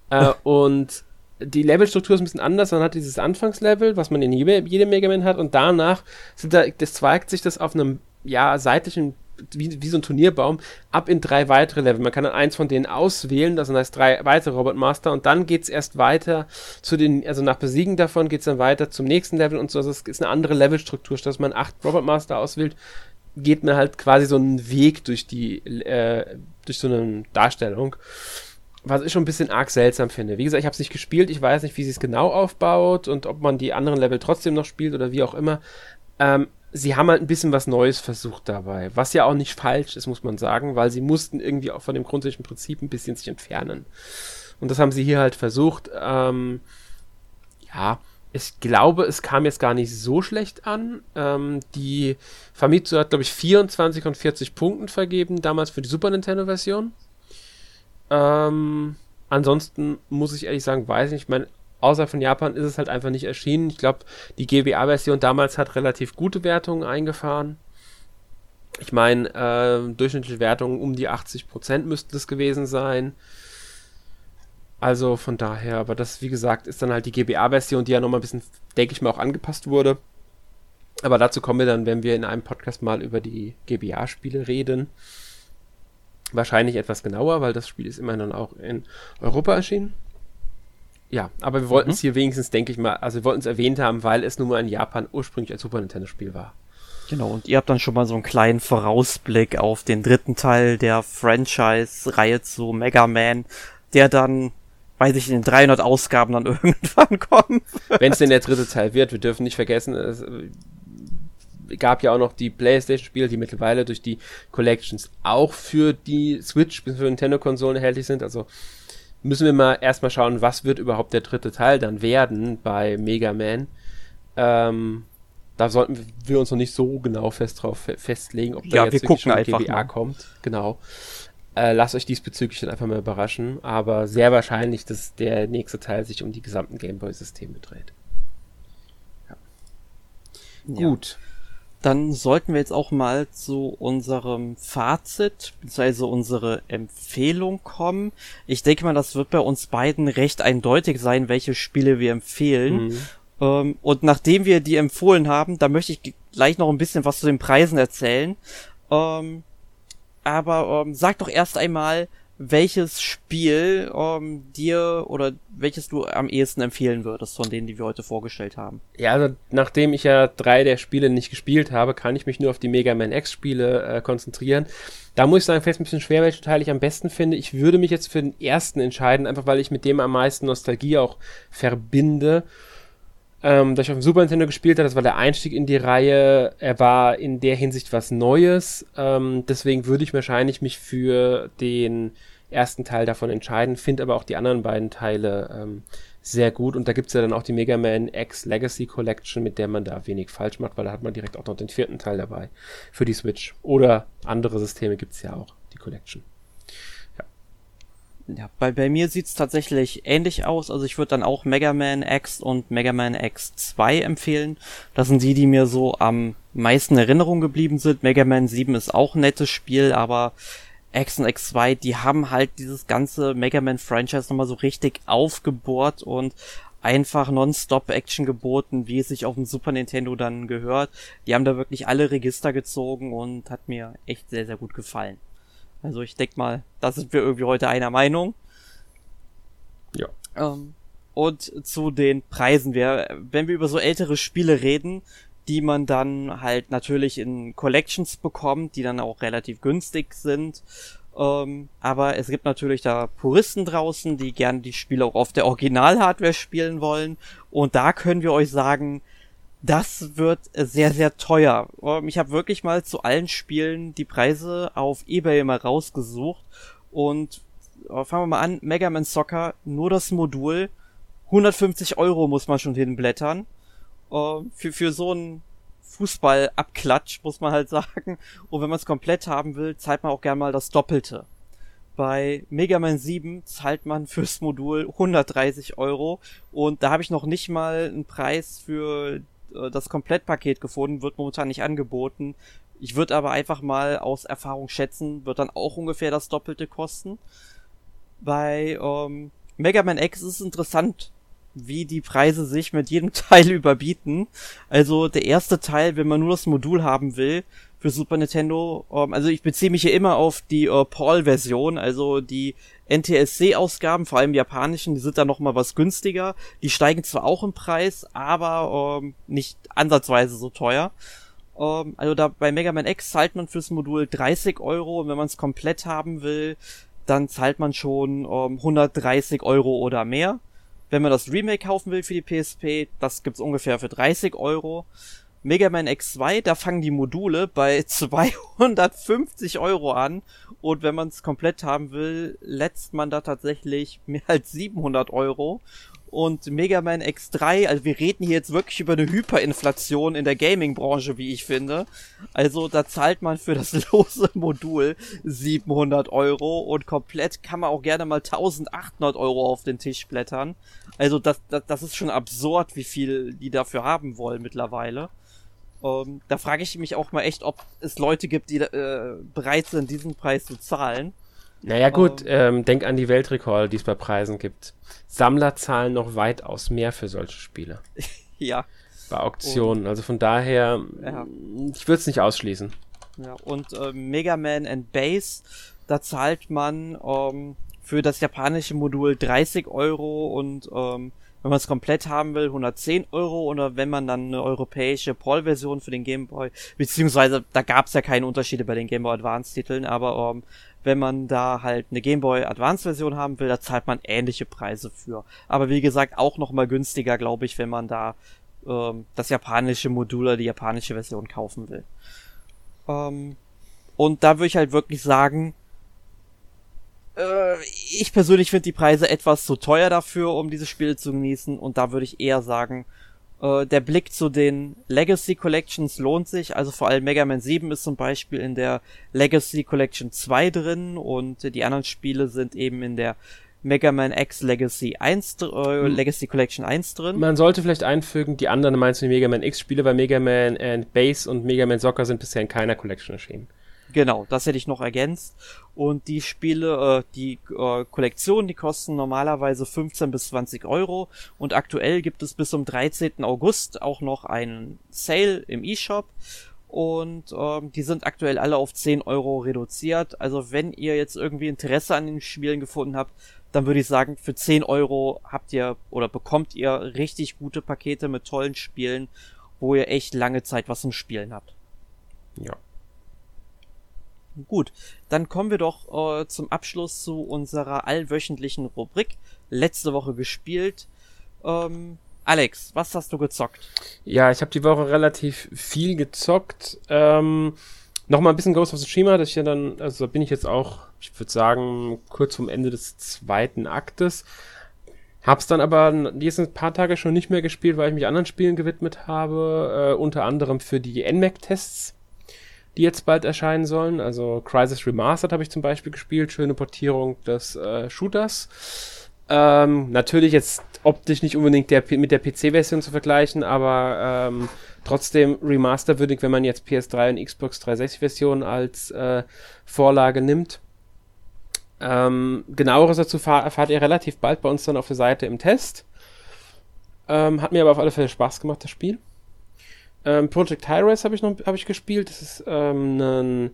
äh, und die Levelstruktur ist ein bisschen anders. Man hat dieses Anfangslevel, was man in jedem, jedem Mega Man hat, und danach sind da, das zweigt sich das auf einem ja, seitlichen wie, wie so ein Turnierbaum, ab in drei weitere Level. Man kann dann eins von denen auswählen, das sind heißt drei weitere Robot Master und dann geht es erst weiter zu den, also nach Besiegen davon geht es dann weiter zum nächsten Level und so. Also es ist eine andere Levelstruktur. Statt dass man acht Robot Master auswählt, geht man halt quasi so einen Weg durch die, äh, durch so eine Darstellung. Was ich schon ein bisschen arg seltsam finde. Wie gesagt, ich habe es nicht gespielt, ich weiß nicht, wie sie es genau aufbaut und ob man die anderen Level trotzdem noch spielt oder wie auch immer. Ähm, sie haben halt ein bisschen was Neues versucht dabei, was ja auch nicht falsch ist, muss man sagen, weil sie mussten irgendwie auch von dem grundsätzlichen Prinzip ein bisschen sich entfernen. Und das haben sie hier halt versucht. Ähm, ja, ich glaube, es kam jetzt gar nicht so schlecht an. Ähm, die Famitsu hat, glaube ich, 24 und 40 Punkten vergeben, damals für die Super Nintendo-Version. Ähm, ansonsten muss ich ehrlich sagen, weiß ich nicht. Mein außer von Japan ist es halt einfach nicht erschienen. Ich glaube, die GBA-Version damals hat relativ gute Wertungen eingefahren. Ich meine, äh, durchschnittliche Wertungen um die 80% müssten es gewesen sein. Also von daher, aber das, wie gesagt, ist dann halt die GBA-Version, die ja nochmal ein bisschen, denke ich mal, auch angepasst wurde. Aber dazu kommen wir dann, wenn wir in einem Podcast mal über die GBA-Spiele reden. Wahrscheinlich etwas genauer, weil das Spiel ist immerhin dann auch in Europa erschienen. Ja, aber wir wollten es mhm. hier wenigstens, denke ich mal, also wir wollten es erwähnt haben, weil es nun mal in Japan ursprünglich ein Super Nintendo-Spiel war. Genau, und ihr habt dann schon mal so einen kleinen Vorausblick auf den dritten Teil der Franchise-Reihe zu Mega Man, der dann, weiß ich, in den 300 Ausgaben dann irgendwann kommt. Wenn es denn der dritte Teil wird, wir dürfen nicht vergessen, es gab ja auch noch die PlayStation-Spiele, die mittlerweile durch die Collections auch für die Switch, für Nintendo-Konsolen erhältlich sind, also müssen wir mal erstmal schauen, was wird überhaupt der dritte Teil dann werden bei Mega Man. Ähm, da sollten wir uns noch nicht so genau fest drauf festlegen, ob da ja, jetzt wir gucken einfach GBA mal. kommt. Genau. Äh, lasst euch diesbezüglich dann einfach mal überraschen, aber sehr wahrscheinlich, dass der nächste Teil sich um die gesamten Gameboy-Systeme dreht. Ja. Gut dann sollten wir jetzt auch mal zu unserem Fazit bzw. unsere Empfehlung kommen. Ich denke mal, das wird bei uns beiden recht eindeutig sein, welche Spiele wir empfehlen. Mhm. Ähm, und nachdem wir die empfohlen haben, da möchte ich gleich noch ein bisschen was zu den Preisen erzählen. Ähm, aber ähm, sag doch erst einmal, welches Spiel ähm, dir oder welches du am ehesten empfehlen würdest von denen, die wir heute vorgestellt haben. Ja, also nachdem ich ja drei der Spiele nicht gespielt habe, kann ich mich nur auf die Mega Man X Spiele äh, konzentrieren. Da muss ich sagen, fällt es ein bisschen schwer, welchen Teil ich am besten finde. Ich würde mich jetzt für den ersten entscheiden, einfach weil ich mit dem am meisten Nostalgie auch verbinde. Ähm, da ich auf dem Super Nintendo gespielt habe, das war der Einstieg in die Reihe. Er war in der Hinsicht was Neues. Ähm, deswegen würde ich wahrscheinlich mich für den ersten Teil davon entscheiden, finde aber auch die anderen beiden Teile ähm, sehr gut. Und da gibt es ja dann auch die Mega Man X Legacy Collection, mit der man da wenig falsch macht, weil da hat man direkt auch noch den vierten Teil dabei für die Switch. Oder andere Systeme gibt es ja auch, die Collection. Ja, bei, bei mir sieht's tatsächlich ähnlich aus. Also ich würde dann auch Mega Man X und Mega Man X2 empfehlen. Das sind die, die mir so am meisten Erinnerung geblieben sind. Mega Man 7 ist auch ein nettes Spiel, aber X und X2, die haben halt dieses ganze Mega Man Franchise nochmal so richtig aufgebohrt und einfach nonstop Action geboten, wie es sich auf dem Super Nintendo dann gehört. Die haben da wirklich alle Register gezogen und hat mir echt sehr, sehr gut gefallen. Also ich denke mal, da sind wir irgendwie heute einer Meinung. Ja. Ähm, und zu den Preisen. Wir, wenn wir über so ältere Spiele reden, die man dann halt natürlich in Collections bekommt, die dann auch relativ günstig sind. Ähm, aber es gibt natürlich da Puristen draußen, die gerne die Spiele auch auf der Original-Hardware spielen wollen. Und da können wir euch sagen, das wird sehr, sehr teuer. Ähm, ich habe wirklich mal zu allen Spielen die Preise auf Ebay mal rausgesucht. Und äh, fangen wir mal an, Mega Man Soccer, nur das Modul, 150 Euro muss man schon hinblättern. Äh, für, für so ein Fußballabklatsch, muss man halt sagen. Und wenn man es komplett haben will, zahlt man auch gern mal das Doppelte. Bei Mega Man 7 zahlt man fürs Modul 130 Euro und da habe ich noch nicht mal einen Preis für äh, das Komplettpaket gefunden, wird momentan nicht angeboten. Ich würde aber einfach mal aus Erfahrung schätzen, wird dann auch ungefähr das Doppelte kosten. Bei ähm, Mega Man X ist es interessant, wie die Preise sich mit jedem Teil überbieten. Also der erste Teil, wenn man nur das Modul haben will, für Super Nintendo, ähm, also ich beziehe mich hier immer auf die äh, PAL-Version, also die NTSC-Ausgaben, vor allem japanischen, die sind da nochmal was günstiger. Die steigen zwar auch im Preis, aber ähm, nicht ansatzweise so teuer. Ähm, also da bei Mega Man X zahlt man fürs Modul 30 Euro und wenn man es komplett haben will, dann zahlt man schon ähm, 130 Euro oder mehr. Wenn man das Remake kaufen will für die PSP, das gibt's ungefähr für 30 Euro. Mega Man X2, da fangen die Module bei 250 Euro an und wenn man es komplett haben will, letzt man da tatsächlich mehr als 700 Euro und Mega Man X3, also wir reden hier jetzt wirklich über eine Hyperinflation in der Gaming-Branche, wie ich finde. Also da zahlt man für das lose Modul 700 Euro und komplett kann man auch gerne mal 1800 Euro auf den Tisch blättern. Also das, das, das ist schon absurd, wie viel die dafür haben wollen mittlerweile. Ähm, da frage ich mich auch mal echt, ob es Leute gibt, die äh, bereit sind, diesen Preis zu zahlen. Naja gut, ähm, ähm, denk an die Weltrekorde, die es bei Preisen gibt. Sammler zahlen noch weitaus mehr für solche Spiele. ja. Bei Auktionen. Und, also von daher, ja. ich würde es nicht ausschließen. Ja, und äh, Mega Man and Base, da zahlt man ähm, für das japanische Modul 30 Euro und ähm, wenn man es komplett haben will, 110 Euro oder wenn man dann eine europäische PAL-Version für den Game Boy, beziehungsweise da gab es ja keine Unterschiede bei den Game Boy Advance-Titeln, aber ähm, wenn man da halt eine Game Boy Advance-Version haben will, da zahlt man ähnliche Preise für. Aber wie gesagt, auch nochmal günstiger, glaube ich, wenn man da ähm, das japanische Modul oder die japanische Version kaufen will. Ähm, und da würde ich halt wirklich sagen, äh, ich persönlich finde die Preise etwas zu teuer dafür, um diese Spiele zu genießen. Und da würde ich eher sagen, äh, der Blick zu den Legacy Collections lohnt sich. Also vor allem Mega Man 7 ist zum Beispiel in der Legacy Collection 2 drin und die anderen Spiele sind eben in der Mega Man X Legacy 1, äh, hm. Legacy Collection 1 drin. Man sollte vielleicht einfügen, die anderen meinst du die Mega Man X Spiele, weil Mega Man and Base und Mega Man Soccer sind bisher in keiner Collection erschienen. Genau, das hätte ich noch ergänzt. Und die Spiele, äh, die äh, Kollektionen, die kosten normalerweise 15 bis 20 Euro. Und aktuell gibt es bis zum 13. August auch noch einen Sale im eShop. Und ähm, die sind aktuell alle auf 10 Euro reduziert. Also wenn ihr jetzt irgendwie Interesse an den Spielen gefunden habt, dann würde ich sagen, für 10 Euro habt ihr oder bekommt ihr richtig gute Pakete mit tollen Spielen, wo ihr echt lange Zeit was zum Spielen habt. Ja. Gut, dann kommen wir doch äh, zum Abschluss zu unserer allwöchentlichen Rubrik. Letzte Woche gespielt. Ähm, Alex, was hast du gezockt? Ja, ich habe die Woche relativ viel gezockt. Ähm, Nochmal ein bisschen Ghost of Tsushima, das ich ja dann, also da bin ich jetzt auch, ich würde sagen, kurz vom Ende des zweiten Aktes. Hab's dann aber die ein paar Tage schon nicht mehr gespielt, weil ich mich anderen Spielen gewidmet habe, äh, unter anderem für die NMAC-Tests die jetzt bald erscheinen sollen. Also Crisis Remastered habe ich zum Beispiel gespielt, schöne Portierung des äh, Shooters. Ähm, natürlich jetzt optisch nicht unbedingt der, mit der PC-Version zu vergleichen, aber ähm, trotzdem remasterwürdig, wenn man jetzt PS3 und Xbox 360-Version als äh, Vorlage nimmt. Ähm, genaueres dazu erfahrt ihr relativ bald bei uns dann auf der Seite im Test. Ähm, hat mir aber auf alle Fälle Spaß gemacht, das Spiel. Ähm, Project High-Res habe ich noch hab ich gespielt. Das ist ähm, ein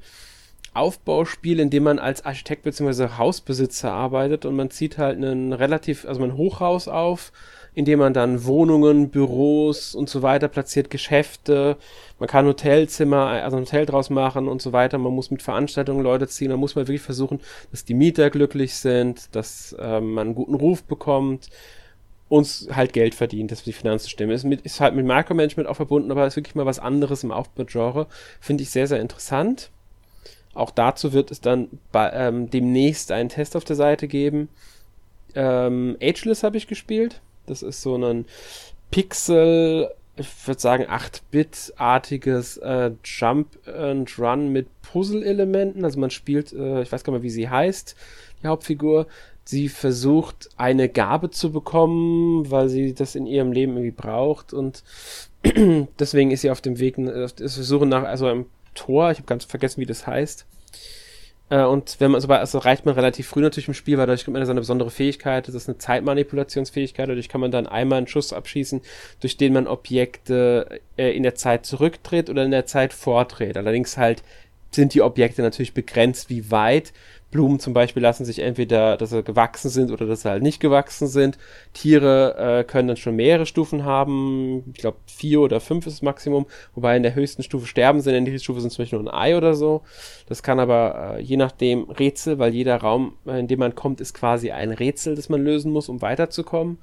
Aufbauspiel, in dem man als Architekt bzw. Hausbesitzer arbeitet und man zieht halt einen relativ, also ein Hochhaus auf, in dem man dann Wohnungen, Büros und so weiter platziert, Geschäfte, man kann Hotelzimmer, also ein Hotel draus machen und so weiter. Man muss mit Veranstaltungen Leute ziehen, da muss man wirklich versuchen, dass die Mieter glücklich sind, dass ähm, man einen guten Ruf bekommt, uns halt Geld verdient, dass die Finanzen stimmen. Ist, mit, ist halt mit Micromanagement auch verbunden, aber ist wirklich mal was anderes im Aufbaugenre. Finde ich sehr, sehr interessant. Auch dazu wird es dann bei, ähm, demnächst einen Test auf der Seite geben. Ähm, Ageless habe ich gespielt. Das ist so ein Pixel, ich würde sagen 8-Bit-artiges äh, Jump and Run mit Puzzle-Elementen. Also man spielt, äh, ich weiß gar nicht mehr, wie sie heißt, die Hauptfigur sie versucht, eine Gabe zu bekommen, weil sie das in ihrem Leben irgendwie braucht und deswegen ist sie auf dem Weg, auf der Suche nach, also einem Tor, ich habe ganz vergessen, wie das heißt. Äh, und wenn man so also reicht man relativ früh natürlich im Spiel, weil dadurch kriegt man so eine besondere Fähigkeit. Das ist eine Zeitmanipulationsfähigkeit. Dadurch kann man dann einmal einen Schuss abschießen, durch den man Objekte äh, in der Zeit zurückdreht oder in der Zeit vordreht. Allerdings halt sind die Objekte natürlich begrenzt, wie weit. Blumen zum Beispiel lassen sich entweder, dass sie gewachsen sind oder dass sie halt nicht gewachsen sind. Tiere äh, können dann schon mehrere Stufen haben. Ich glaube, vier oder fünf ist das Maximum. Wobei in der höchsten Stufe sterben sie, in der höchsten Stufe sind zum Beispiel nur ein Ei oder so. Das kann aber äh, je nachdem Rätsel, weil jeder Raum, in dem man kommt, ist quasi ein Rätsel, das man lösen muss, um weiterzukommen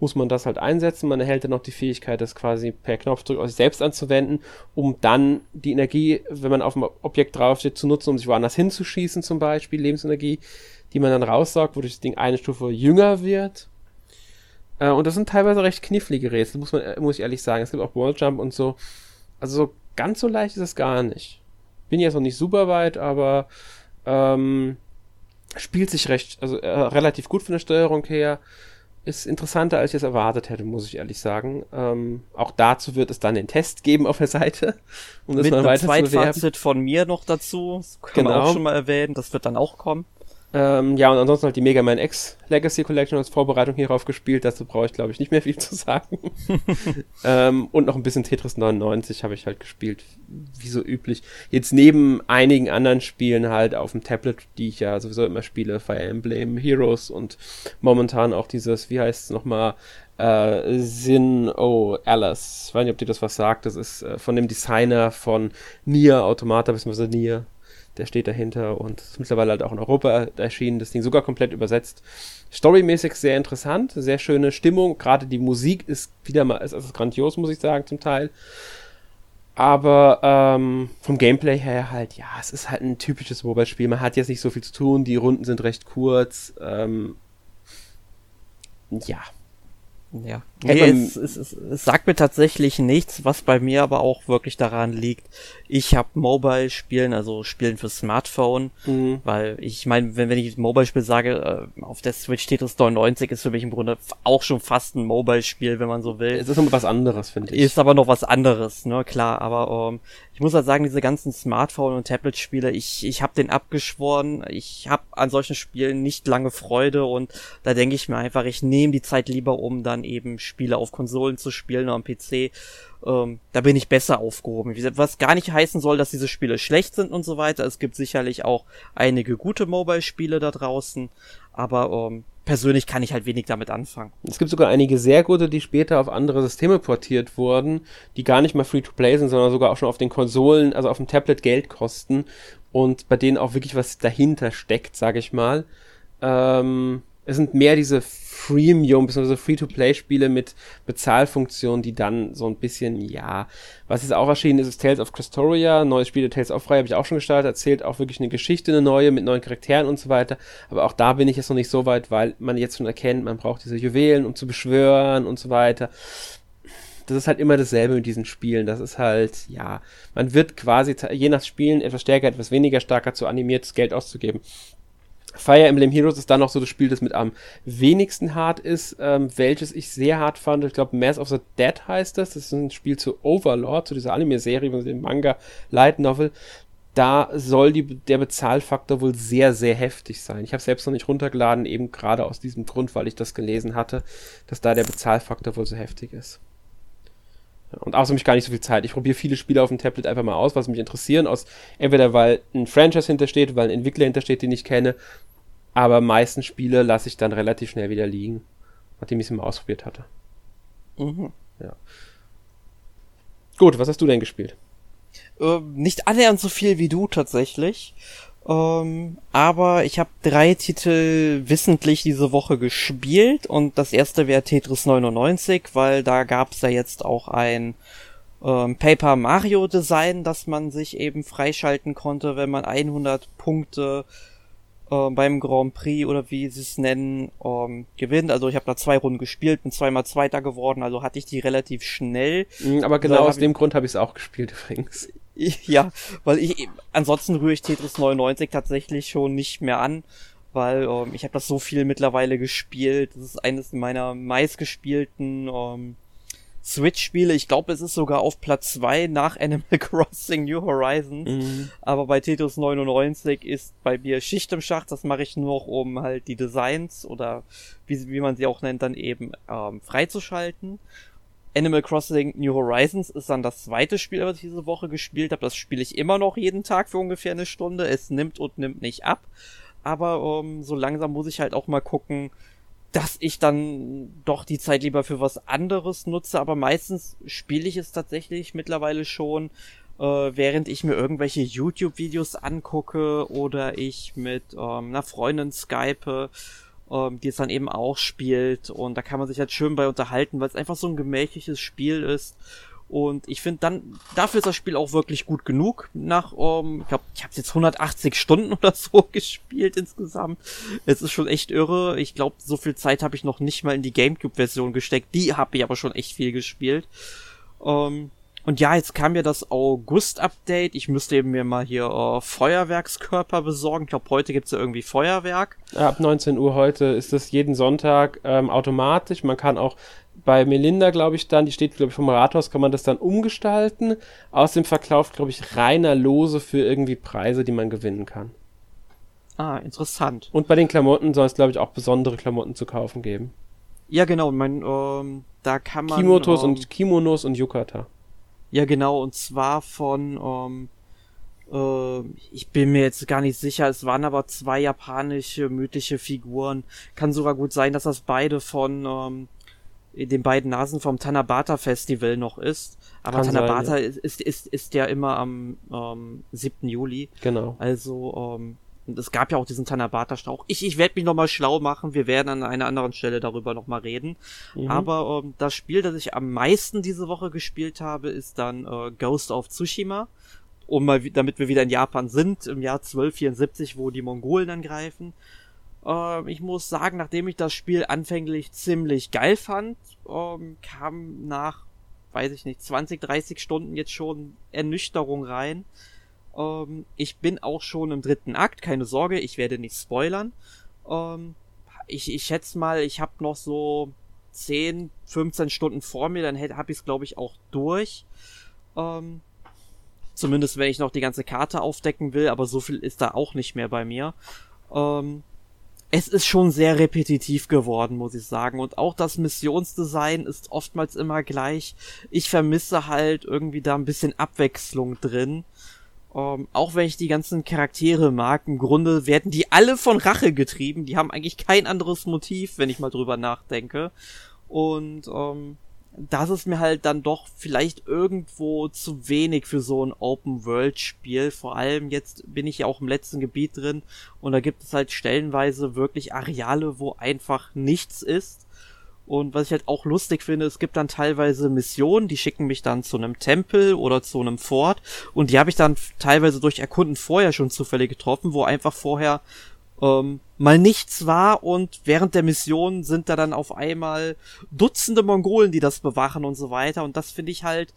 muss man das halt einsetzen. Man erhält dann noch die Fähigkeit, das quasi per Knopfdruck aus sich selbst anzuwenden, um dann die Energie, wenn man auf dem Objekt draufsteht, zu nutzen, um sich woanders hinzuschießen, zum Beispiel Lebensenergie, die man dann raussaugt, wodurch das Ding eine Stufe jünger wird. Äh, und das sind teilweise recht knifflige Rätsel, muss man, muss ich ehrlich sagen. Es gibt auch Walljump und so. Also so ganz so leicht ist es gar nicht. Bin jetzt noch nicht super weit, aber ähm, spielt sich recht, also äh, relativ gut von der Steuerung her ist interessanter, als ich es erwartet hätte, muss ich ehrlich sagen. Ähm, auch dazu wird es dann den Test geben auf der Seite, um das Mit mal weiter zu Zweitfazit von mir noch dazu, das kann genau. man auch schon mal erwähnen, das wird dann auch kommen. Ähm, ja, und ansonsten halt die Mega Man X Legacy Collection als Vorbereitung hierauf gespielt. Dazu brauche ich, glaube ich, nicht mehr viel zu sagen. ähm, und noch ein bisschen Tetris 99 habe ich halt gespielt, wie so üblich. Jetzt neben einigen anderen Spielen halt auf dem Tablet, die ich ja sowieso immer spiele, Fire Emblem Heroes und momentan auch dieses, wie heißt es nochmal, äh, Sin O. Alice. Ich weiß nicht, ob dir das was sagt. Das ist äh, von dem Designer von Nier Automata, bzw. Nier der steht dahinter und ist mittlerweile halt auch in Europa erschienen, das Ding sogar komplett übersetzt. Storymäßig sehr interessant, sehr schöne Stimmung, gerade die Musik ist wieder mal, ist also grandios, muss ich sagen, zum Teil. Aber ähm, vom Gameplay her halt, ja, es ist halt ein typisches Mobile-Spiel. Man hat jetzt nicht so viel zu tun, die Runden sind recht kurz. Ähm, ja, ja, nee, es, es, es, es sagt mir tatsächlich nichts, was bei mir aber auch wirklich daran liegt. Ich habe Mobile-Spielen, also Spielen für Smartphone, mhm. weil ich meine, wenn, wenn ich Mobile-Spiel sage, äh, auf der Switch Tetris 99 ist für mich im Grunde auch schon fast ein Mobile-Spiel, wenn man so will. Es ist noch was anderes, finde ich. Ist aber noch was anderes, ne, klar, aber ähm, ich muss halt sagen, diese ganzen Smartphone- und Tablet-Spiele, ich, ich habe den abgeschworen. Ich habe an solchen Spielen nicht lange Freude und da denke ich mir einfach, ich nehme die Zeit lieber, um dann eben Spiele auf Konsolen zu spielen oder am PC. Ähm, da bin ich besser aufgehoben. Was gar nicht heißen soll, dass diese Spiele schlecht sind und so weiter. Es gibt sicherlich auch einige gute Mobile-Spiele da draußen, aber ähm, persönlich kann ich halt wenig damit anfangen. Es gibt sogar einige sehr gute, die später auf andere Systeme portiert wurden, die gar nicht mal free-to-play sind, sondern sogar auch schon auf den Konsolen, also auf dem Tablet Geld kosten und bei denen auch wirklich was dahinter steckt, sage ich mal. Ähm, es sind mehr diese Freemium bzw. Free-to-Play-Spiele mit Bezahlfunktionen, die dann so ein bisschen, ja, was jetzt auch erschienen ist, ist Tales of Crestoria, neues Spiel der Tales of Frei habe ich auch schon gestartet, erzählt auch wirklich eine Geschichte, eine neue, mit neuen Charakteren und so weiter, aber auch da bin ich jetzt noch nicht so weit, weil man jetzt schon erkennt, man braucht diese Juwelen, um zu beschwören und so weiter das ist halt immer dasselbe mit diesen Spielen. Das ist halt, ja, man wird quasi je nach Spielen etwas stärker, etwas weniger stark dazu animiert, das Geld auszugeben. Fire Emblem Heroes ist dann noch so das Spiel, das mit am wenigsten hart ist, ähm, welches ich sehr hart fand. Ich glaube, Mass of the Dead heißt das. Das ist ein Spiel zu Overlord, zu dieser Anime-Serie, dem Manga Light Novel. Da soll die, der Bezahlfaktor wohl sehr, sehr heftig sein. Ich habe selbst noch nicht runtergeladen, eben gerade aus diesem Grund, weil ich das gelesen hatte, dass da der Bezahlfaktor wohl so heftig ist. Und außerdem habe ich gar nicht so viel Zeit. Ich probiere viele Spiele auf dem Tablet einfach mal aus, was mich interessieren. Aus, entweder weil ein Franchise hintersteht, weil ein Entwickler hintersteht, den ich kenne. Aber meisten Spiele lasse ich dann relativ schnell wieder liegen, nachdem ich sie mal ausprobiert hatte. Mhm. Ja. Gut, was hast du denn gespielt? Äh, nicht annähernd so viel wie du tatsächlich. Ähm, aber ich habe drei Titel wissentlich diese Woche gespielt und das erste wäre Tetris 99, weil da gab's ja jetzt auch ein ähm, Paper Mario Design, das man sich eben freischalten konnte, wenn man 100 Punkte äh, beim Grand Prix oder wie sie es nennen ähm, gewinnt. Also ich habe da zwei Runden gespielt, bin zweimal Zweiter geworden, also hatte ich die relativ schnell. Mhm, aber genau aus dem Grund habe ich es auch gespielt übrigens. Ja, weil ich ansonsten rühre ich Tetris 99 tatsächlich schon nicht mehr an, weil ähm, ich habe das so viel mittlerweile gespielt. Das ist eines meiner meistgespielten ähm, Switch-Spiele. Ich glaube, es ist sogar auf Platz zwei nach Animal Crossing New Horizons. Mhm. Aber bei Tetris 99 ist bei mir Schicht im Schacht. Das mache ich nur noch, um halt die Designs oder wie, wie man sie auch nennt, dann eben ähm, freizuschalten. Animal Crossing New Horizons ist dann das zweite Spiel, was ich diese Woche gespielt habe. Das spiele ich immer noch jeden Tag für ungefähr eine Stunde. Es nimmt und nimmt nicht ab. Aber ähm, so langsam muss ich halt auch mal gucken, dass ich dann doch die Zeit lieber für was anderes nutze, aber meistens spiele ich es tatsächlich mittlerweile schon, äh, während ich mir irgendwelche YouTube-Videos angucke oder ich mit ähm, einer Freundin skype, ähm, die es dann eben auch spielt und da kann man sich halt schön bei unterhalten, weil es einfach so ein gemächliches Spiel ist und ich finde dann, dafür ist das Spiel auch wirklich gut genug. Nach, ähm, ich glaube, ich habe jetzt 180 Stunden oder so gespielt insgesamt. Es ist schon echt irre. Ich glaube, so viel Zeit habe ich noch nicht mal in die GameCube-Version gesteckt. Die habe ich aber schon echt viel gespielt. Ähm, und ja, jetzt kam ja das August-Update. Ich müsste eben mir mal hier äh, Feuerwerkskörper besorgen. Ich glaube, heute gibt's ja irgendwie Feuerwerk. Ab 19 Uhr heute ist das jeden Sonntag ähm, automatisch. Man kann auch bei Melinda, glaube ich, dann, die steht, glaube ich, vom Rathaus, kann man das dann umgestalten. Außerdem verkauft, glaube ich, reiner Lose für irgendwie Preise, die man gewinnen kann. Ah, interessant. Und bei den Klamotten soll es, glaube ich, auch besondere Klamotten zu kaufen geben. Ja, genau. Mein, ähm, da kann man. Kimotos ähm, und Kimonos und Yukata. Ja, genau. Und zwar von, ähm, äh, ich bin mir jetzt gar nicht sicher. Es waren aber zwei japanische mythische Figuren. Kann sogar gut sein, dass das beide von ähm, den beiden Nasen vom Tanabata Festival noch ist. Aber Kann Tanabata sein, ja. ist, ist, ist, ja immer am ähm, 7. Juli. Genau. Also, ähm, es gab ja auch diesen Tanabata-Strauch. Ich, ich werde mich nochmal schlau machen. Wir werden an einer anderen Stelle darüber nochmal reden. Mhm. Aber ähm, das Spiel, das ich am meisten diese Woche gespielt habe, ist dann äh, Ghost of Tsushima. Um mal, damit wir wieder in Japan sind, im Jahr 1274, wo die Mongolen angreifen. Ähm, ich muss sagen, nachdem ich das Spiel anfänglich ziemlich geil fand, ähm, kam nach, weiß ich nicht, 20, 30 Stunden jetzt schon Ernüchterung rein. Ähm, ich bin auch schon im dritten Akt, keine Sorge, ich werde nicht spoilern. Ähm, ich, ich schätze mal, ich habe noch so 10, 15 Stunden vor mir, dann habe ich es, glaube ich, auch durch. Ähm, zumindest wenn ich noch die ganze Karte aufdecken will, aber so viel ist da auch nicht mehr bei mir. Ähm, es ist schon sehr repetitiv geworden, muss ich sagen. Und auch das Missionsdesign ist oftmals immer gleich. Ich vermisse halt irgendwie da ein bisschen Abwechslung drin. Ähm, auch wenn ich die ganzen Charaktere mag, im Grunde werden die alle von Rache getrieben. Die haben eigentlich kein anderes Motiv, wenn ich mal drüber nachdenke. Und ähm, das ist mir halt dann doch vielleicht irgendwo zu wenig für so ein Open-World-Spiel. Vor allem jetzt bin ich ja auch im letzten Gebiet drin und da gibt es halt stellenweise wirklich Areale, wo einfach nichts ist. Und was ich halt auch lustig finde, es gibt dann teilweise Missionen, die schicken mich dann zu einem Tempel oder zu einem Fort. Und die habe ich dann teilweise durch Erkunden vorher schon zufällig getroffen, wo einfach vorher ähm, mal nichts war. Und während der Mission sind da dann auf einmal Dutzende Mongolen, die das bewachen und so weiter. Und das finde ich halt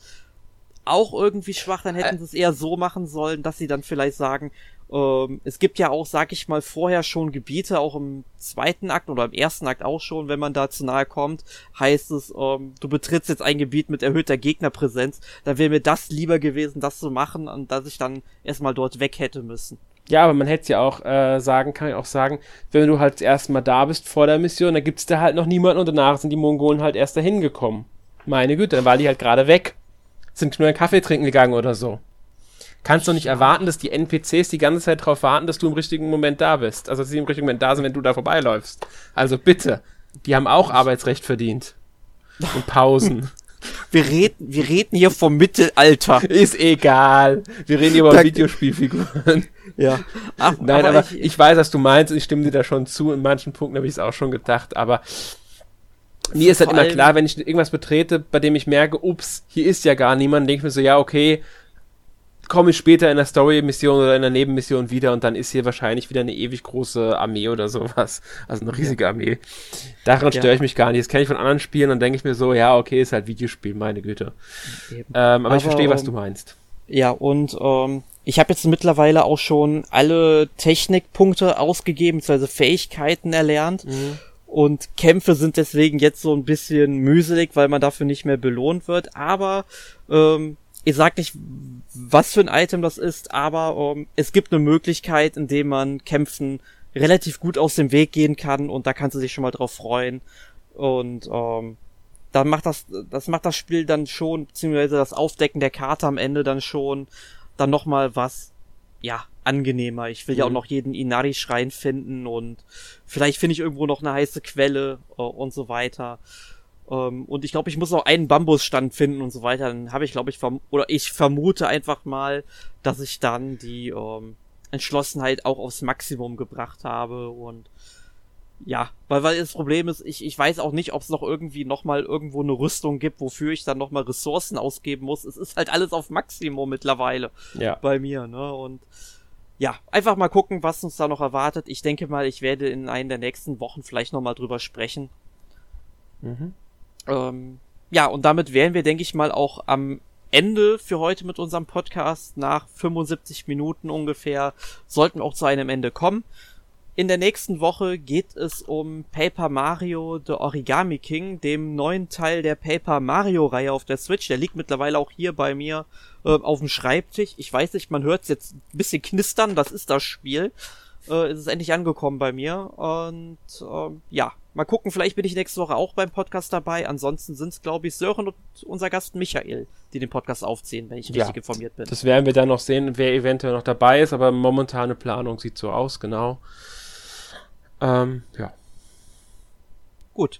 auch irgendwie schwach, dann hätten sie es eher so machen sollen, dass sie dann vielleicht sagen, ähm, es gibt ja auch, sag ich mal, vorher schon Gebiete, auch im zweiten Akt oder im ersten Akt auch schon, wenn man da zu nahe kommt, heißt es, ähm, du betrittst jetzt ein Gebiet mit erhöhter Gegnerpräsenz, da wäre mir das lieber gewesen, das zu machen, und dass ich dann erstmal dort weg hätte müssen. Ja, aber man hätte es ja auch äh, sagen, kann ich auch sagen, wenn du halt erstmal da bist vor der Mission, dann gibt's da halt noch niemanden und danach sind die Mongolen halt erst dahin gekommen. Meine Güte, dann waren die halt gerade weg. Sind nur einen Kaffee trinken gegangen oder so. Kannst du nicht erwarten, dass die NPCs die ganze Zeit darauf warten, dass du im richtigen Moment da bist. Also, dass sie im richtigen Moment da sind, wenn du da vorbeiläufst. Also bitte. Die haben auch Arbeitsrecht verdient. Und Pausen. Wir reden, wir reden hier vom Mittelalter. Ist egal. Wir reden hier über Videospielfiguren. Ja. Ach, Nein, aber, aber ich, ich, weiß, was du meinst ich stimme dir da schon zu. In manchen Punkten habe ich es auch schon gedacht, aber mir ist halt immer klar, wenn ich irgendwas betrete, bei dem ich merke, ups, hier ist ja gar niemand, denke ich mir so, ja, okay, komme ich später in der Story-Mission oder in der Nebenmission wieder und dann ist hier wahrscheinlich wieder eine ewig große Armee oder sowas. Also eine riesige Armee. Daran ja. störe ich mich gar nicht. Das kenne ich von anderen Spielen und denke ich mir so, ja, okay, ist halt Videospiel, meine Güte. Ähm, aber, aber, ich verstehe, was du meinst. Ja, und ähm, ich habe jetzt mittlerweile auch schon alle Technikpunkte ausgegeben, also Fähigkeiten erlernt. Mhm. Und Kämpfe sind deswegen jetzt so ein bisschen mühselig, weil man dafür nicht mehr belohnt wird. Aber ähm, ich sag nicht, was für ein Item das ist, aber ähm, es gibt eine Möglichkeit, indem man Kämpfen relativ gut aus dem Weg gehen kann und da kannst du dich schon mal drauf freuen. Und ähm, dann macht das, das macht das Spiel dann schon, beziehungsweise das Aufdecken der Karte am Ende dann schon, dann nochmal was, ja, angenehmer. Ich will mhm. ja auch mhm. noch jeden Inari-Schrein finden und vielleicht finde ich irgendwo noch eine heiße Quelle äh, und so weiter. Ähm, und ich glaube, ich muss auch einen Bambusstand finden und so weiter. Dann habe ich, glaube ich, oder ich vermute einfach mal, dass ich dann die ähm, Entschlossenheit auch aufs Maximum gebracht habe und ja, weil, weil das Problem ist, ich, ich weiß auch nicht, ob es noch irgendwie nochmal irgendwo eine Rüstung gibt, wofür ich dann nochmal Ressourcen ausgeben muss. Es ist halt alles auf Maximum mittlerweile ja. bei mir, ne? Und ja, einfach mal gucken, was uns da noch erwartet. Ich denke mal, ich werde in einer der nächsten Wochen vielleicht nochmal drüber sprechen. Mhm. Ähm, ja, und damit wären wir, denke ich mal, auch am Ende für heute mit unserem Podcast. Nach 75 Minuten ungefähr sollten wir auch zu einem Ende kommen. In der nächsten Woche geht es um Paper Mario The Origami King, dem neuen Teil der Paper Mario Reihe auf der Switch. Der liegt mittlerweile auch hier bei mir äh, auf dem Schreibtisch. Ich weiß nicht, man hört es jetzt ein bisschen knistern, das ist das Spiel. Äh, es ist endlich angekommen bei mir. Und äh, ja, mal gucken, vielleicht bin ich nächste Woche auch beim Podcast dabei. Ansonsten sind es, glaube ich, Sören und unser Gast Michael, die den Podcast aufziehen, wenn ich ja, richtig informiert bin. Das werden wir dann noch sehen, wer eventuell noch dabei ist, aber momentane Planung sieht so aus, genau. Ähm, ja. Gut.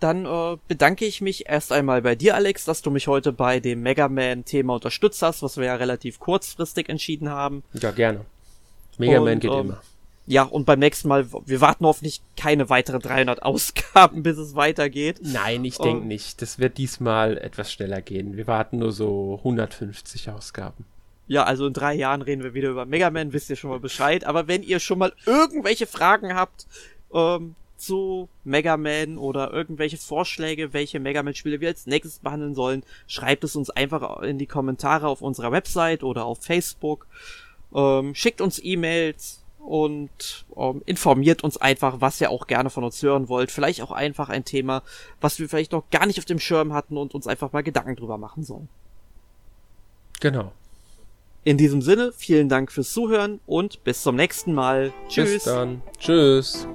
Dann äh, bedanke ich mich erst einmal bei dir, Alex, dass du mich heute bei dem Mega Man-Thema unterstützt hast, was wir ja relativ kurzfristig entschieden haben. Ja, gerne. Mega Man geht ähm, immer. Ja, und beim nächsten Mal, wir warten hoffentlich keine weiteren 300 Ausgaben, bis es weitergeht. Nein, ich denke nicht. Das wird diesmal etwas schneller gehen. Wir warten nur so 150 Ausgaben. Ja, also in drei Jahren reden wir wieder über Mega Man, wisst ihr schon mal Bescheid. Aber wenn ihr schon mal irgendwelche Fragen habt ähm, zu Mega Man oder irgendwelche Vorschläge, welche Mega Man-Spiele wir als nächstes behandeln sollen, schreibt es uns einfach in die Kommentare auf unserer Website oder auf Facebook. Ähm, schickt uns E-Mails und ähm, informiert uns einfach, was ihr auch gerne von uns hören wollt. Vielleicht auch einfach ein Thema, was wir vielleicht noch gar nicht auf dem Schirm hatten und uns einfach mal Gedanken drüber machen sollen. Genau. In diesem Sinne, vielen Dank fürs Zuhören und bis zum nächsten Mal. Tschüss. Bis dann. Tschüss.